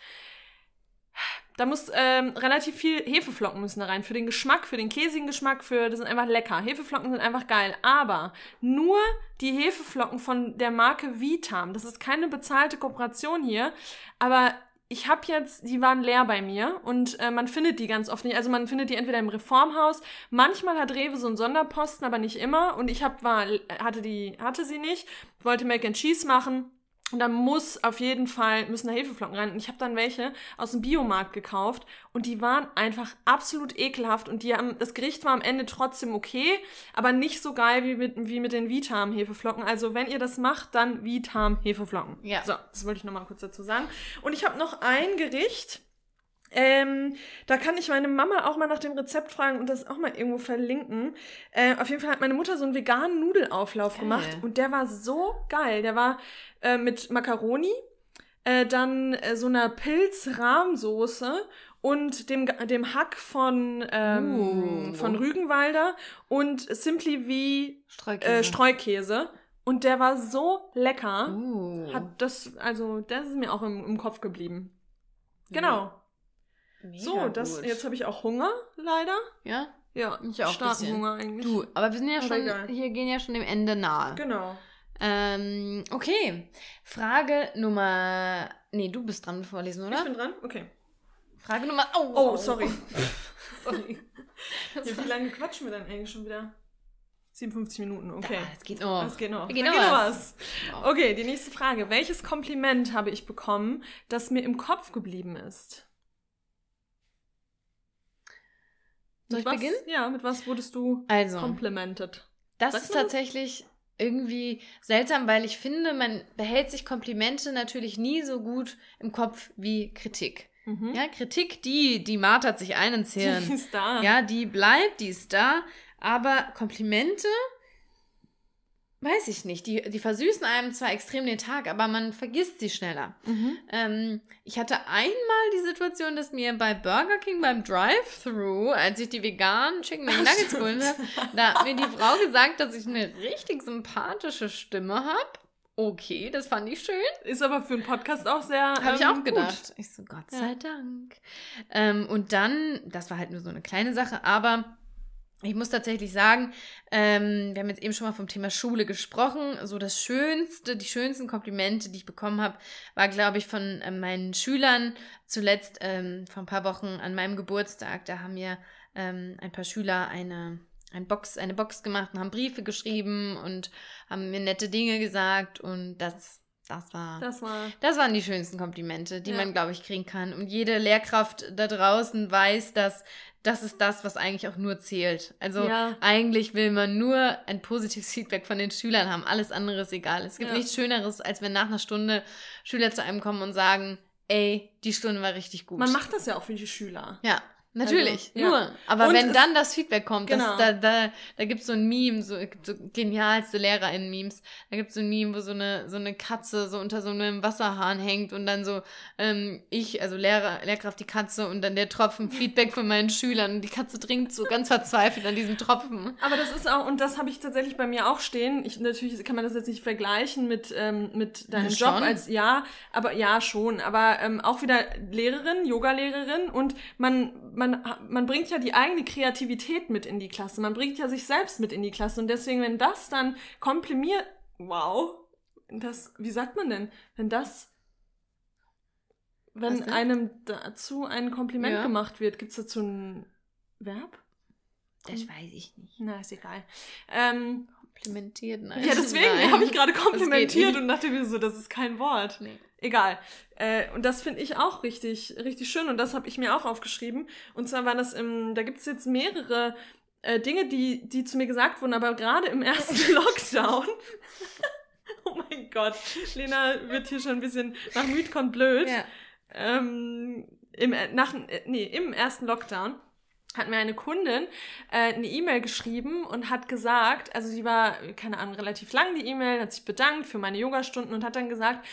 Da muss ähm, relativ viel Hefeflocken müssen da rein. Für den Geschmack, für den käsigen Geschmack, für das sind einfach lecker. Hefeflocken sind einfach geil. Aber nur die Hefeflocken von der Marke Vitam. Das ist keine bezahlte Kooperation hier. Aber ich habe jetzt, die waren leer bei mir und äh, man findet die ganz oft nicht. Also man findet die entweder im Reformhaus. Manchmal hat Rewe so einen Sonderposten, aber nicht immer. Und ich hab, war, hatte die, hatte sie nicht. Wollte Mac and Cheese machen. Und da muss auf jeden Fall, müssen da Hefeflocken rein. Und ich habe dann welche aus dem Biomarkt gekauft und die waren einfach absolut ekelhaft. Und die haben, das Gericht war am Ende trotzdem okay, aber nicht so geil wie mit, wie mit den Vitam-Hefeflocken. Also wenn ihr das macht, dann Vitam-Hefeflocken. Ja. So, das wollte ich nochmal kurz dazu sagen. Und ich habe noch ein Gericht. Ähm, da kann ich meine Mama auch mal nach dem Rezept fragen und das auch mal irgendwo verlinken. Äh, auf jeden Fall hat meine Mutter so einen veganen Nudelauflauf Geil. gemacht und der war so geil. Der war äh, mit Macaroni, äh, dann äh, so einer Pilz-Rahmsoße und dem, dem Hack von, ähm, Uh. von Rügenwalder und Simply wie Streukäse. äh, Streukäse. Und der war so lecker. uh. Hat das, also, das ist mir auch im, im Kopf geblieben. Genau. Mega so, das, gut. jetzt habe ich auch Hunger, leider. Ja? Ja, Ich auch starken bisschen. Hunger eigentlich. Du, aber wir sind ja Aber schon, egal. hier gehen ja schon dem Ende nahe. Genau. Ähm, okay. Frage Nummer. Nee, du bist dran vorlesen, oder? Ich bin dran? Okay. Frage Nummer. Oh, Oh, sorry. [laughs] sorry. [laughs] Ja, wie lange quatschen wir dann eigentlich schon wieder? 57 Minuten, okay. Ah, es geht noch. Das geht noch. Geht Da noch was. Okay, die nächste Frage. Welches Kompliment habe ich bekommen, das mir im Kopf geblieben ist? Soll Mit ich was, beginnen? Ja, mit was wurdest du Also, complimented? das Sagst ist das? tatsächlich irgendwie seltsam, weil ich finde, man behält sich Komplimente natürlich nie so gut im Kopf wie Kritik. Mhm. Ja, Kritik, die, die martert sich einen Die Zirn. ist da. Ja, die bleibt, die ist da. Aber Komplimente, weiß ich nicht. Die, die versüßen einem zwar extrem den Tag, aber man vergisst sie schneller. Mhm. Ähm, ich hatte einmal die Situation, dass mir bei Burger King beim Drive-Thru, als ich die veganen Chicken McNuggets geholt habe, da hat mir die Frau gesagt, dass ich eine richtig sympathische Stimme habe. Okay, das fand ich schön. Ist aber für einen Podcast auch sehr. Habe ich ähm, auch gut. gedacht. Ich so, Gott Ja. sei Dank. Ähm, und dann, das war halt nur so eine kleine Sache, aber ich muss tatsächlich sagen, ähm, wir haben jetzt eben schon mal vom Thema Schule gesprochen. So das Schönste, die schönsten Komplimente, die ich bekommen habe, war, glaube ich, von ähm, meinen Schülern. Zuletzt ähm, vor ein paar Wochen an meinem Geburtstag. Da haben mir ähm, ein paar Schüler eine, ein Box, eine Box gemacht und haben Briefe geschrieben und haben mir nette Dinge gesagt. Und das, Das war. Das war. Das waren die schönsten Komplimente, die Ja. man, glaube ich, kriegen kann. Und jede Lehrkraft da draußen weiß, dass das ist das, was eigentlich auch nur zählt. Also Ja. eigentlich will man nur ein positives [laughs] Feedback von den Schülern haben. Alles andere ist egal. Es gibt Ja. nichts Schöneres, als wenn nach einer Stunde Schüler zu einem kommen und sagen, ey, die Stunde war richtig gut. Man macht das ja auch für die Schüler. ja. Natürlich, Also, ja. nur. Aber Und wenn dann das Feedback kommt, Genau. da, da, da gibt es so ein Meme, so, so genialste LehrerInnen-Memes. Da gibt es so ein Meme, wo so eine, so eine Katze so unter so einem Wasserhahn hängt und dann so ähm, ich, also Lehrer, Lehrkraft die Katze und dann der Tropfen Feedback von meinen Schülern. Und die Katze trinkt so ganz verzweifelt an diesem Tropfen. Aber das ist auch, und das habe ich tatsächlich bei mir auch stehen. Ich, natürlich kann man das jetzt nicht vergleichen mit, ähm, mit deinem Ja, Job schon. als, ja, aber ja, schon. Aber ähm, auch wieder Lehrerin, Yoga-Lehrerin und man, man, man bringt ja die eigene Kreativität mit in die Klasse. Man bringt ja sich selbst mit in die Klasse. Und deswegen, wenn das dann komprimiert, wow, das, wie sagt man denn? Wenn das, wenn einem dazu ein Kompliment Ja. gemacht wird, gibt es dazu ein Verb? Das weiß ich nicht. Na, ist egal. Ähm, Komplimentiert, nein. ja, deswegen habe ich gerade komplimentiert und dachte mir so, das ist kein Wort. Nee. Egal. Äh, und das finde ich auch richtig, richtig schön und das habe ich mir auch aufgeschrieben. Und zwar war das im, da gibt es jetzt mehrere äh, Dinge, die, die zu mir gesagt wurden, aber gerade im ersten [laughs] Lockdown. [laughs] oh mein Gott, Lena wird hier schon ein bisschen nach müd kommt blöd. Ja. Ähm, im, äh, nach, äh, nee, im ersten Lockdown hat mir eine Kundin äh, eine E-Mail geschrieben und hat gesagt, also sie war, keine Ahnung, relativ lang die E-Mail, hat sich bedankt für meine Yogastunden und hat dann gesagt,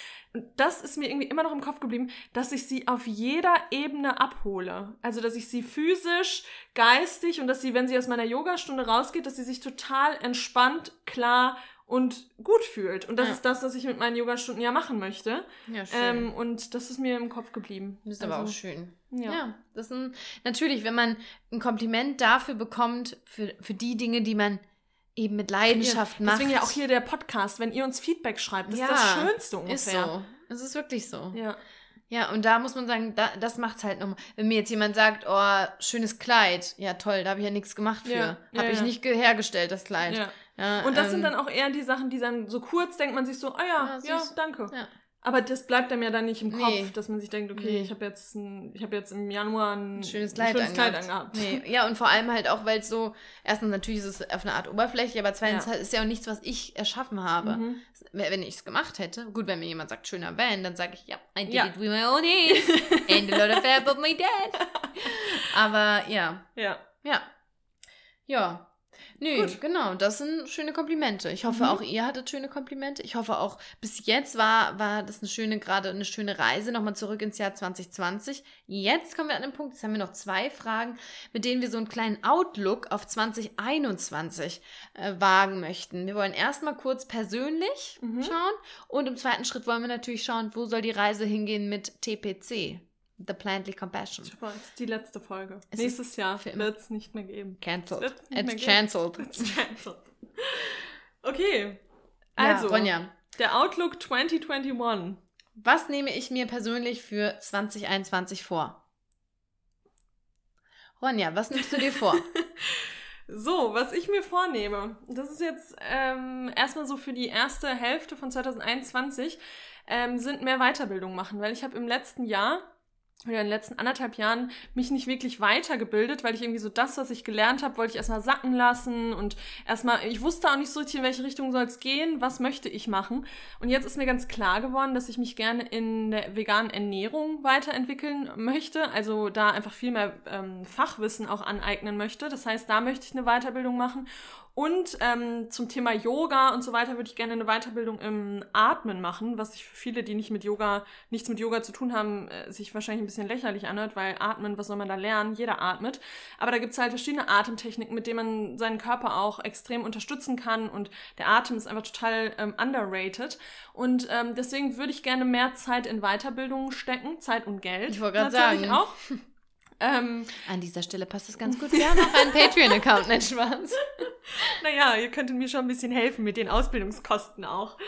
das ist mir irgendwie immer noch im Kopf geblieben, dass ich sie auf jeder Ebene abhole. Also, dass ich sie physisch, geistig und dass sie, wenn sie aus meiner Yogastunde rausgeht, dass sie sich total entspannt, klar und gut fühlt. Und das Ja. ist das, was ich mit meinen Yogastunden ja machen möchte. Ja, schön. Ähm, und das ist mir im Kopf geblieben. Das ist aber Also, auch schön. Ja. Ja, das ist ein, natürlich, wenn man ein Kompliment dafür bekommt, für, für die Dinge, die man eben mit Leidenschaft macht. Deswegen ja auch hier der Podcast, wenn ihr uns Feedback schreibt, das Ja, ist das Schönste Ist ungefähr. so. Es ist wirklich so. Ja, Ja. und da muss man sagen, da, das macht's halt nochmal. Wenn mir jetzt jemand sagt, oh, schönes Kleid, ja toll, da habe ich ja nichts gemacht für. Ja, ja, habe ich ja. nicht ge- hergestellt, das Kleid. ja. Ja, Und das ähm, sind dann auch eher die Sachen, die dann so kurz denkt man sich so, ah ja, Ja, ja, danke. Ja. Aber das bleibt einem ja dann nicht im Kopf, Nee. dass man sich denkt, okay, Nee. ich habe jetzt, ein, ich hab jetzt im Januar ein, ein schönes ein Kleid, schönes Kleid angehabt. angehabt. Nee. Ja, und vor allem halt auch, weil es so, erstens natürlich ist es auf eine Art oberflächlich, aber zweitens Ja. ist ja auch nichts, was ich erschaffen habe. Mhm. Wenn ich es gemacht hätte, gut, wenn mir jemand sagt, schöner Van, dann sage ich, ja, I did Ja. it with my own hands [laughs] and a lot of help of my dad. Aber ja, Ja. ja. Ja. Nö, Gut. genau, das sind schöne Komplimente. Ich hoffe, Mhm. auch ihr hattet schöne Komplimente. Ich hoffe auch, bis jetzt war, war das eine schöne, gerade eine schöne Reise, nochmal zurück ins Jahr 2020. Jetzt kommen wir an den Punkt, jetzt haben wir noch zwei Fragen, mit denen wir so einen kleinen Outlook auf 2021 äh, wagen möchten. Wir wollen erstmal kurz persönlich Mhm. schauen und im zweiten Schritt wollen wir natürlich schauen, wo soll die Reise hingehen mit TPC, The Plantly Compassion. Super, das ist die letzte Folge. Es Nächstes Jahr wird es nicht mehr geben. Cancelled. It's cancelled. It's cancelled. Okay. Ja, Also, Ronja, der Outlook 2021. was nehme ich mir persönlich für 2021 vor? Ronja, was nimmst du dir vor? [laughs] So, was ich mir vornehme, das ist jetzt ähm, erstmal so für die erste Hälfte von 2021, ähm, sind mehr Weiterbildung machen, weil ich habe im letzten Jahr in den letzten anderthalb Jahren mich nicht wirklich weitergebildet, weil ich irgendwie so das, was ich gelernt habe, wollte ich erstmal sacken lassen und erstmal, ich wusste auch nicht so richtig, in welche Richtung soll es gehen, was möchte ich machen. Und jetzt ist mir ganz klar geworden, dass ich mich gerne in der veganen Ernährung weiterentwickeln möchte, also da einfach viel mehr ähm, Fachwissen auch aneignen möchte. Das heißt, da möchte ich eine Weiterbildung machen. Und ähm, zum Thema Yoga und so weiter würde ich gerne eine Weiterbildung im Atmen machen, was sich für viele, die nicht mit Yoga, nichts mit Yoga zu tun haben, äh, sich wahrscheinlich ein bisschen lächerlich anhört, weil Atmen, was soll man da lernen? Jeder atmet. Aber da gibt es halt verschiedene Atemtechniken, mit denen man seinen Körper auch extrem unterstützen kann. Und der Atem ist einfach total ähm, underrated. Und ähm, deswegen würde ich gerne mehr Zeit in Weiterbildungen stecken, Zeit und Geld. Ich wollte gerade sagen. auch. [laughs] ähm, An dieser Stelle passt es ganz gut. Wir haben auch einen Patreon-Account, nicht Spaß. [laughs] Naja, ihr könntet mir schon ein bisschen helfen mit den Ausbildungskosten auch.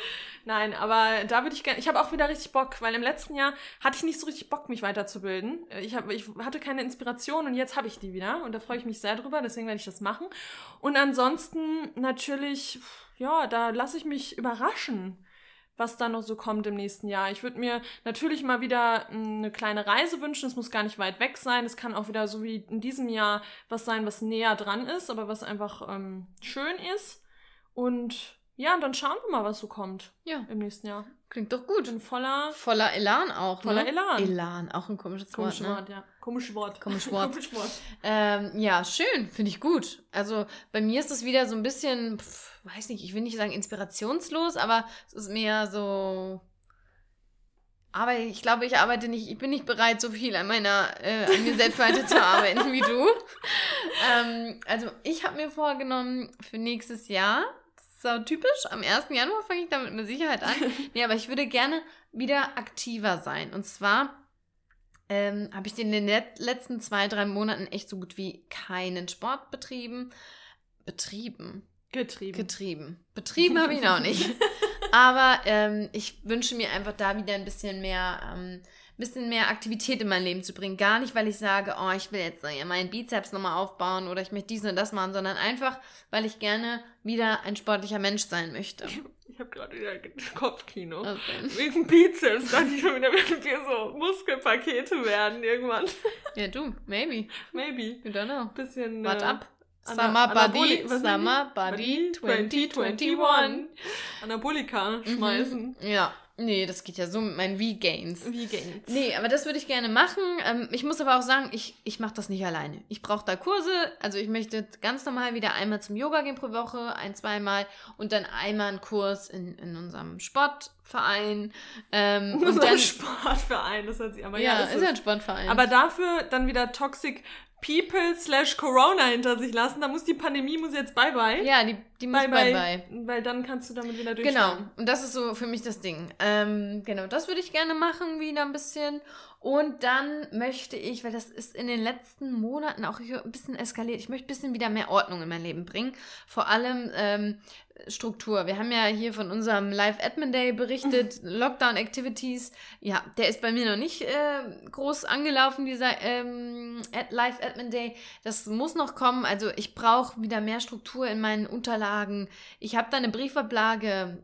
Nein, aber da würde ich gerne. Ich habe auch wieder richtig Bock, weil im letzten Jahr hatte ich nicht so richtig Bock, mich weiterzubilden. Ich, hab, ich hatte keine Inspiration und jetzt habe ich die wieder und da freue ich mich sehr drüber, deswegen werde ich das machen. Und ansonsten natürlich, ja, da lasse ich mich überraschen. Was da noch so kommt im nächsten Jahr. Ich würde mir natürlich mal wieder eine kleine Reise wünschen. Es muss gar nicht weit weg sein. Es kann auch wieder so wie in diesem Jahr was sein, was näher dran ist, aber was einfach ähm, schön ist. Und ja, und dann schauen wir mal, was so kommt Ja. im nächsten Jahr. Klingt doch gut. Bin voller, Voller Elan auch, voller ne? Elan. Elan, auch ein komisches Komisches Wort, ne? Wort, ja. Komisches Wort. Komisches [laughs] Wort. Komisches Wort. Ähm, ja, schön, finde ich gut. Also bei mir ist es wieder so ein bisschen, pf, weiß nicht, ich will nicht sagen inspirationslos, aber es ist mehr so. Aber ich glaube, ich arbeite nicht, ich bin nicht bereit, so viel an meiner, äh, an mir selbst weiterzuarbeiten wie du. [laughs] Ähm, also ich habe mir vorgenommen für nächstes Jahr, das ist so typisch, am 1. Januar fange ich damit mit Sicherheit an. [laughs] Nee, aber ich würde gerne wieder aktiver sein. Und zwar ähm, habe ich in den let letzten zwei, drei Monaten echt so gut wie keinen Sport betrieben. Betrieben. Getrieben. Getrieben. Betrieben habe ich ihn auch nicht. [laughs] Aber ähm, ich wünsche mir einfach da wieder ein bisschen mehr, ähm, bisschen mehr Aktivität in mein Leben zu bringen. Gar nicht, weil ich sage, oh, ich will jetzt äh, meinen Bizeps nochmal aufbauen oder ich möchte dies und das machen, sondern einfach, weil ich gerne wieder ein sportlicher Mensch sein möchte. [laughs] ich habe gerade wieder Kopfkino. Denn? Wegen Bizeps dachte ich schon wieder, wenn wir so Muskelpakete werden irgendwann. Ja, du, maybe. Maybe. You don't know. Bisschen. What äh, up? Ana- Summer sind Summer? Body 2021. Anabolika schmeißen. Ja, nee, das geht ja so mit meinen V-Gains. Geht's? Nee, aber das würde ich gerne machen. Ähm, ich muss aber auch sagen, ich, ich mache das nicht alleine. Ich brauche da Kurse. Also ich möchte ganz normal wieder einmal zum Yoga gehen pro Woche, ein, zweimal und dann einmal einen Kurs in, in unserem Sportverein. Ähm, [laughs] und Unser dann, Sportverein, das hört sich aber ja, ja, ist ist ja ein. Sportverein. Aber dafür dann wieder Toxic People slash Corona hinter sich lassen. Da muss die Pandemie muss jetzt bye bye. ja, die, die muss bye, bye, bye bye. Weil dann kannst du damit wieder Genau, durchstarten. und das ist so für mich das Ding. Ähm, genau, das würde ich gerne machen, wieder ein bisschen. Und dann möchte ich, weil das ist in den letzten Monaten auch hier ein bisschen eskaliert, ich möchte ein bisschen wieder mehr Ordnung in mein Leben bringen. Vor allem ähm, Struktur. Wir haben ja hier von unserem Live Admin Day berichtet, [laughs] Lockdown Activities. Ja, der ist bei mir noch nicht äh, groß angelaufen, dieser ähm, Ad Live Admin Day. Das muss noch kommen. Also ich brauche wieder mehr Struktur in meinen Unterlagen. Ich habe da eine Briefablage.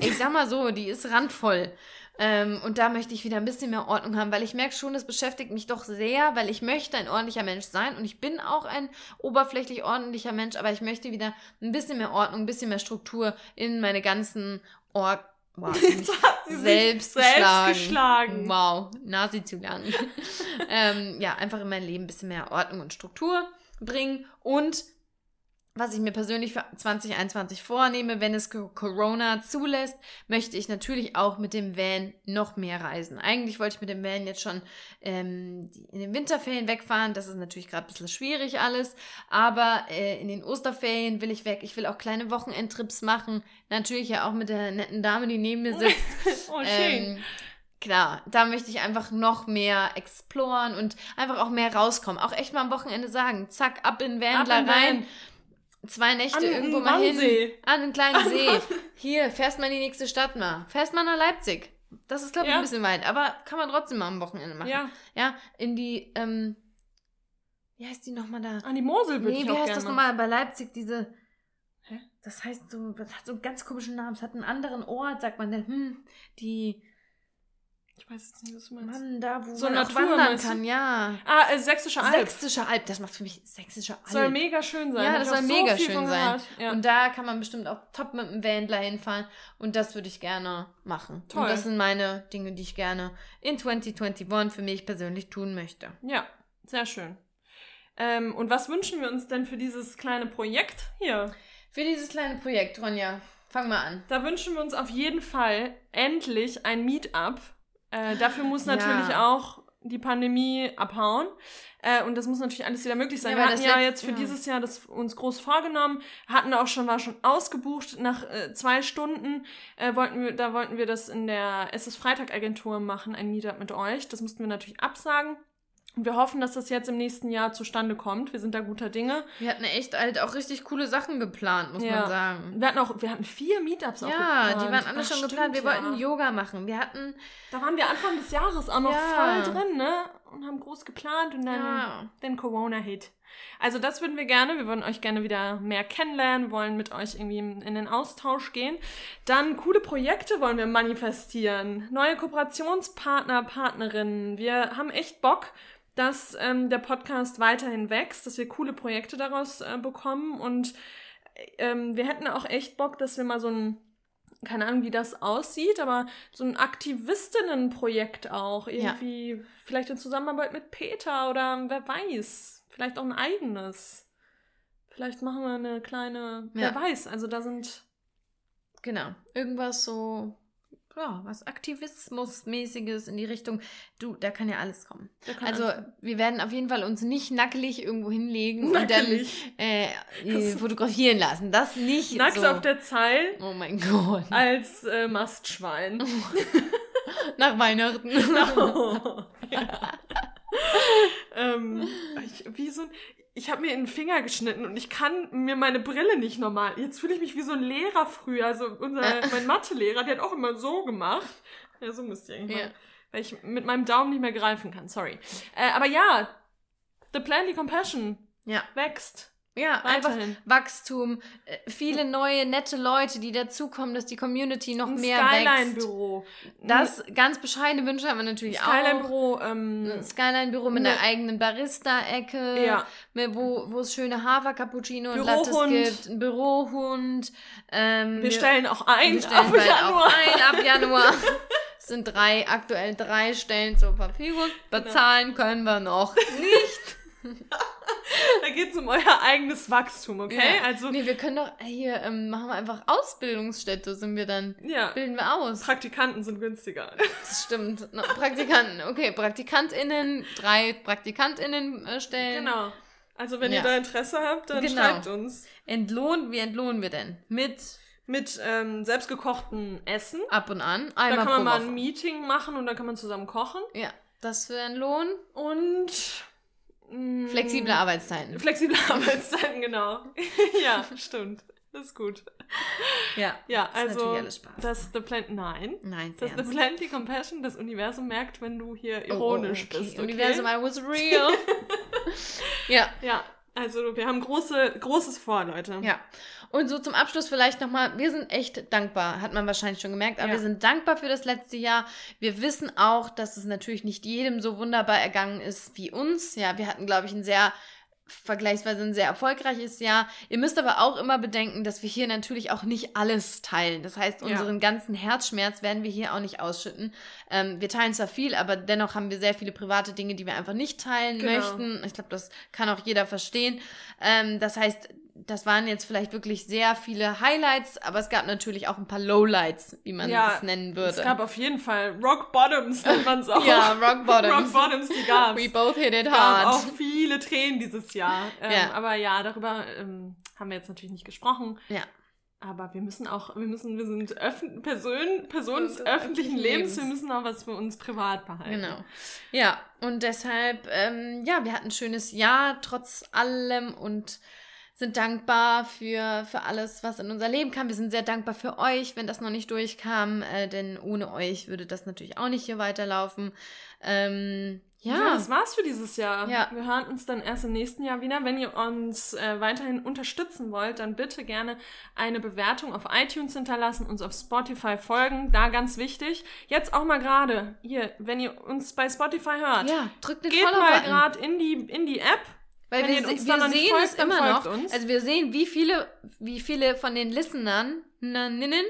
Ich sag mal so, die ist randvoll. Ähm, und da möchte ich wieder ein bisschen mehr Ordnung haben, weil ich merke schon, das beschäftigt mich doch sehr, weil ich möchte ein ordentlicher Mensch sein und ich bin auch ein oberflächlich ordentlicher Mensch, aber ich möchte wieder ein bisschen mehr Ordnung, ein bisschen mehr Struktur in meine ganzen Ort. [laughs] Wow, selbst, selbst geschlagen. geschlagen. Wow, Nasi zu lang. [laughs] ähm, ja, einfach in mein Leben ein bisschen mehr Ordnung und Struktur bringen und was ich mir persönlich für 2021 vornehme, wenn es Co- Corona zulässt, möchte ich natürlich auch mit dem Van noch mehr reisen. Eigentlich wollte ich mit dem Van jetzt schon ähm, in den Winterferien wegfahren. Das ist natürlich gerade ein bisschen schwierig alles. Aber äh, in den Osterferien will ich weg. Ich will auch kleine Wochenendtrips machen. Natürlich ja auch mit der netten Dame, die neben mir sitzt. [laughs] Oh, schön. Ähm, klar, da möchte ich einfach noch mehr exploren und einfach auch mehr rauskommen. Auch echt mal am Wochenende sagen, zack, ab in den rein. Van. Zwei Nächte An irgendwo mal hin. Wannsee. An einen kleinen See. Hier, fährst mal in die nächste Stadt mal. Fährst mal nach Leipzig. Das ist, glaube ich, Ja. ein bisschen weit, aber kann man trotzdem mal am Wochenende machen. ja, Ja, in die, ähm, wie heißt die nochmal da? an die Mosel würde Nee, ich wie auch heißt gerne das nochmal bei Leipzig, diese. Hä? Das heißt so, das hat so einen ganz komischen Namen. Es hat einen anderen Ort, sagt man. Hm, die, Ich weiß jetzt nicht, was du meinst. Mann, da, wo So man Natur, wandern kann, ja. Ah, äh, Sächsische Alb. Sächsische Alb, das macht für mich Sächsische Alb. Soll mega schön sein. Ja, das soll so mega schön sein. Ja. Und da kann man bestimmt auch top mit dem Vanler hinfahren. Und das würde ich gerne machen. Toll. Und das sind meine Dinge, die ich gerne in 2021 für mich persönlich tun möchte. ja, sehr schön. Ähm, und was wünschen wir uns denn für dieses kleine Projekt hier? Für dieses kleine Projekt, Ronja, fang mal an. Da wünschen wir uns auf jeden Fall endlich ein Meetup. Äh, dafür muss Ja. natürlich auch die Pandemie abhauen. Äh, und das muss natürlich alles wieder möglich sein. Ja, wir hatten ja jetzt für ja. dieses Jahr das uns groß vorgenommen, hatten auch schon, war schon ausgebucht nach äh, zwei Stunden. Äh, wollten wir, da wollten wir das in der SS Freitag Agentur machen, ein Meetup mit euch. Das mussten wir natürlich absagen. Und wir hoffen, dass das jetzt im nächsten Jahr zustande kommt. Wir sind da guter Dinge. Wir hatten echt halt auch richtig coole Sachen geplant, muss Ja. man sagen. Wir hatten auch, wir hatten vier Meetups auch Ja, geplant. die waren alle Ach, schon stimmt, geplant. Wir ja. wollten Yoga machen. Wir hatten. Da waren wir Anfang des Jahres auch noch Ja. voll drin, ne? Und haben groß geplant und dann, Ja. dann Corona-Hit. Also das würden wir gerne. Wir würden euch gerne wieder mehr kennenlernen, wollen mit euch irgendwie in den Austausch gehen. Dann coole Projekte wollen wir manifestieren. Neue Kooperationspartner, Partnerinnen. Wir haben echt Bock, dass ähm, der Podcast weiterhin wächst, dass wir coole Projekte daraus äh, bekommen. Und ähm, wir hätten auch echt Bock, dass wir mal so ein keine Ahnung, wie das aussieht, aber so ein Aktivistinnenprojekt auch. Irgendwie, ja. vielleicht in Zusammenarbeit mit Peter oder wer weiß. Vielleicht auch ein eigenes. Vielleicht machen wir eine kleine, ja. wer weiß. Also da sind. Genau. Irgendwas so ja, was Aktivismusmäßiges in die Richtung. Du, da kann ja alles kommen. Also wir werden auf jeden Fall uns nicht nackelig irgendwo hinlegen nackelig. und dann äh, fotografieren lassen. Das nicht. Nackt so. auf der Zeil. Oh mein Gott. Als äh, Mastschwein. [laughs] Nach Weihnachten. Oh. [laughs] [laughs] Ja. ähm, ich, wie so ein, ich habe mir in den Finger geschnitten und ich kann mir meine Brille nicht normal. Jetzt fühle ich mich wie so ein Lehrer früher. Also unser, mein Mathelehrer, der hat auch immer so gemacht. Ja, so müsst ihr eigentlich ja. Weil ich mit meinem Daumen nicht mehr greifen kann, sorry. Äh, aber ja, The Plenty Compassion ja. wächst. Ja, Weiterhin. einfach Wachstum, äh, viele neue, nette Leute, die dazukommen, dass die Community noch Ein mehr Skyline-Büro. Das ganz bescheidene Wünsche haben wir natürlich Skyline auch. Skyline-Büro. Ähm, Skyline-Büro mit einer eigenen Barista-Ecke, ja. wo, wo es schöne Hafer-Cappuccino und Lattes gibt. Ein Bürohund. Ähm, wir, stellen auch ein. Wir stellen bald Januar. auch ein ab Januar. [laughs] es sind drei, aktuell drei Stellen zur Verfügung. Genau. Bezahlen können wir noch nicht. Da geht es um euer eigenes Wachstum, okay? Ja. Also, nee, wir können doch hier, ähm, machen wir einfach Ausbildungsstätte, sind wir dann. Ja. Bilden wir aus. Praktikanten sind günstiger. Das stimmt. No, Praktikanten, okay, PraktikantInnen, drei PraktikantInnen äh, stellen. Genau. Also wenn ja. ihr da Interesse habt, dann genau. schreibt uns. Entlohnen, wie entlohnen wir denn? Mit mit ähm, selbstgekochten Essen. Ab und an. Einmal da kann man mal ein Meeting machen und dann kann man zusammen kochen. Ja, das für einen Lohn. Und Flexible Arbeitszeiten. Flexible [laughs] Arbeitszeiten, genau. [laughs] ja, stimmt. Das ist gut. Ja, ja das also das The Plant, nein. Nein, das The Plenty Compassion, das Universum merkt, wenn du hier ironisch oh, oh, okay. bist. Okay? Universum, I was real. [laughs] ja. Ja, also wir haben große, großes vor, Leute. Ja. Und so zum Abschluss vielleicht nochmal, wir sind echt dankbar, hat man wahrscheinlich schon gemerkt, aber ja. wir sind dankbar für das letzte Jahr. Wir wissen auch, dass es natürlich nicht jedem so wunderbar ergangen ist wie uns. Ja, wir hatten, glaube ich, ein sehr vergleichsweise ein sehr erfolgreiches Jahr. Ihr müsst aber auch immer bedenken, dass wir hier natürlich auch nicht alles teilen. Das heißt, unseren ja. ganzen Herzschmerz werden wir hier auch nicht ausschütten. Ähm, wir teilen zwar viel, aber dennoch haben wir sehr viele private Dinge, die wir einfach nicht teilen genau. möchten. Ich glaube, das kann auch jeder verstehen. Ähm, das heißt, das waren jetzt vielleicht wirklich sehr viele Highlights, aber es gab natürlich auch ein paar Lowlights, wie man ja, es nennen würde. Es gab auf jeden Fall Rock Bottoms, nennt [laughs] man es auch. ja, Rock [laughs] Bottoms. Rock Bottoms, die gab's. We both hit it hard. Gab auch viele Tränen dieses Jahr. Ähm, ja. Aber ja, darüber ähm, haben wir jetzt natürlich nicht gesprochen. Ja. Aber wir müssen auch, wir müssen, wir sind Öffn Person, Personen des öffentlichen Lebens, wir müssen auch was für uns privat behalten. Genau. Ja, und deshalb, ähm, ja, wir hatten ein schönes Jahr trotz allem und sind dankbar für, für alles, was in unser Leben kam. Wir sind sehr dankbar für euch, wenn das noch nicht durchkam, äh, denn ohne euch würde das natürlich auch nicht hier weiterlaufen. Ähm, ja. ja, das war's für dieses Jahr. Ja. Wir hören uns dann erst im nächsten Jahr wieder. Wenn ihr uns äh, weiterhin unterstützen wollt, dann bitte gerne eine Bewertung auf iTunes hinterlassen, uns auf Spotify folgen. Da ganz wichtig. Jetzt auch mal gerade hier, wenn ihr uns bei Spotify hört, ja, drückt den geht mal gerade in die, in die App weil Wenn wir, wir sehen folgt, es immer noch. Uns. Also wir sehen, wie viele, wie viele von den Listenern Ninnen,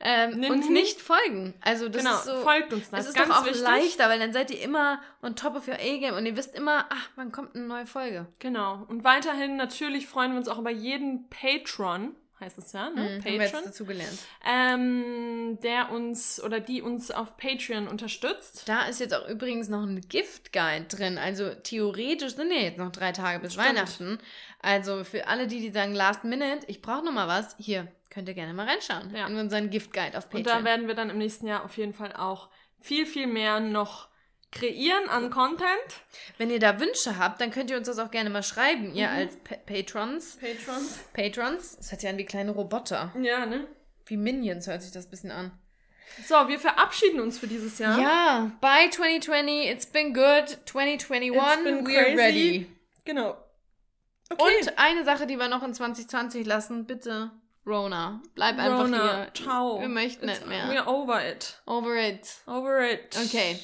ähm, uns nicht folgen. Also das genau, ist so, folgt uns. Das es ist ganz doch auch wichtig. leichter, weil dann seid ihr immer on top of your A-Game und ihr wisst immer, ach, wann kommt eine neue Folge. Genau. Und weiterhin natürlich freuen wir uns auch über jeden Patron, heißt es ja, ne? Mhm, Patreon. Haben wir jetzt dazu gelernt. Ähm, der uns oder die uns auf Patreon unterstützt. Da ist jetzt auch übrigens noch ein Gift-Guide drin. Also theoretisch sind ja jetzt noch drei Tage bis Stimmt. Weihnachten. Also für alle, die, die sagen, last minute, ich brauche noch mal was, hier, könnt ihr gerne mal reinschauen ja. in unseren Gift-Guide auf Patreon. Und da werden wir dann im nächsten Jahr auf jeden Fall auch viel, viel mehr noch kreieren an Content. Wenn ihr da Wünsche habt, dann könnt ihr uns das auch gerne mal schreiben, ihr mhm. als pa Patrons. Patrons. Patrons. Das hört sich an wie kleine Roboter. Ja, ne? Wie Minions hört sich das ein bisschen an. So, wir verabschieden uns für dieses Jahr. Ja, bye 2020, it's been good. 2021, it's been we're ready. Genau. Und eine Sache, die wir noch in 2020 lassen, bitte, Rona, bleib einfach Rona, hier. ciao. Wir möchten It's- nicht mehr. We're over it. Over it. Over it. Okay.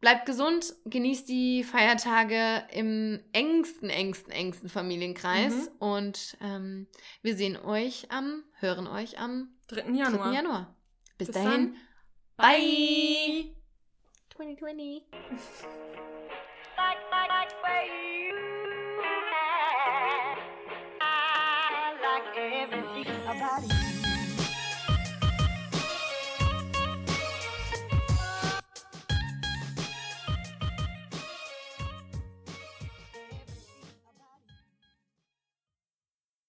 Bleibt gesund, genießt die Feiertage im engsten, engsten, engsten Familienkreis. Mhm. Und ähm, wir sehen euch am, hören euch am 3. Januar. 3. Januar. Bis, Bis dahin. Dann. Bye. 2020. About it.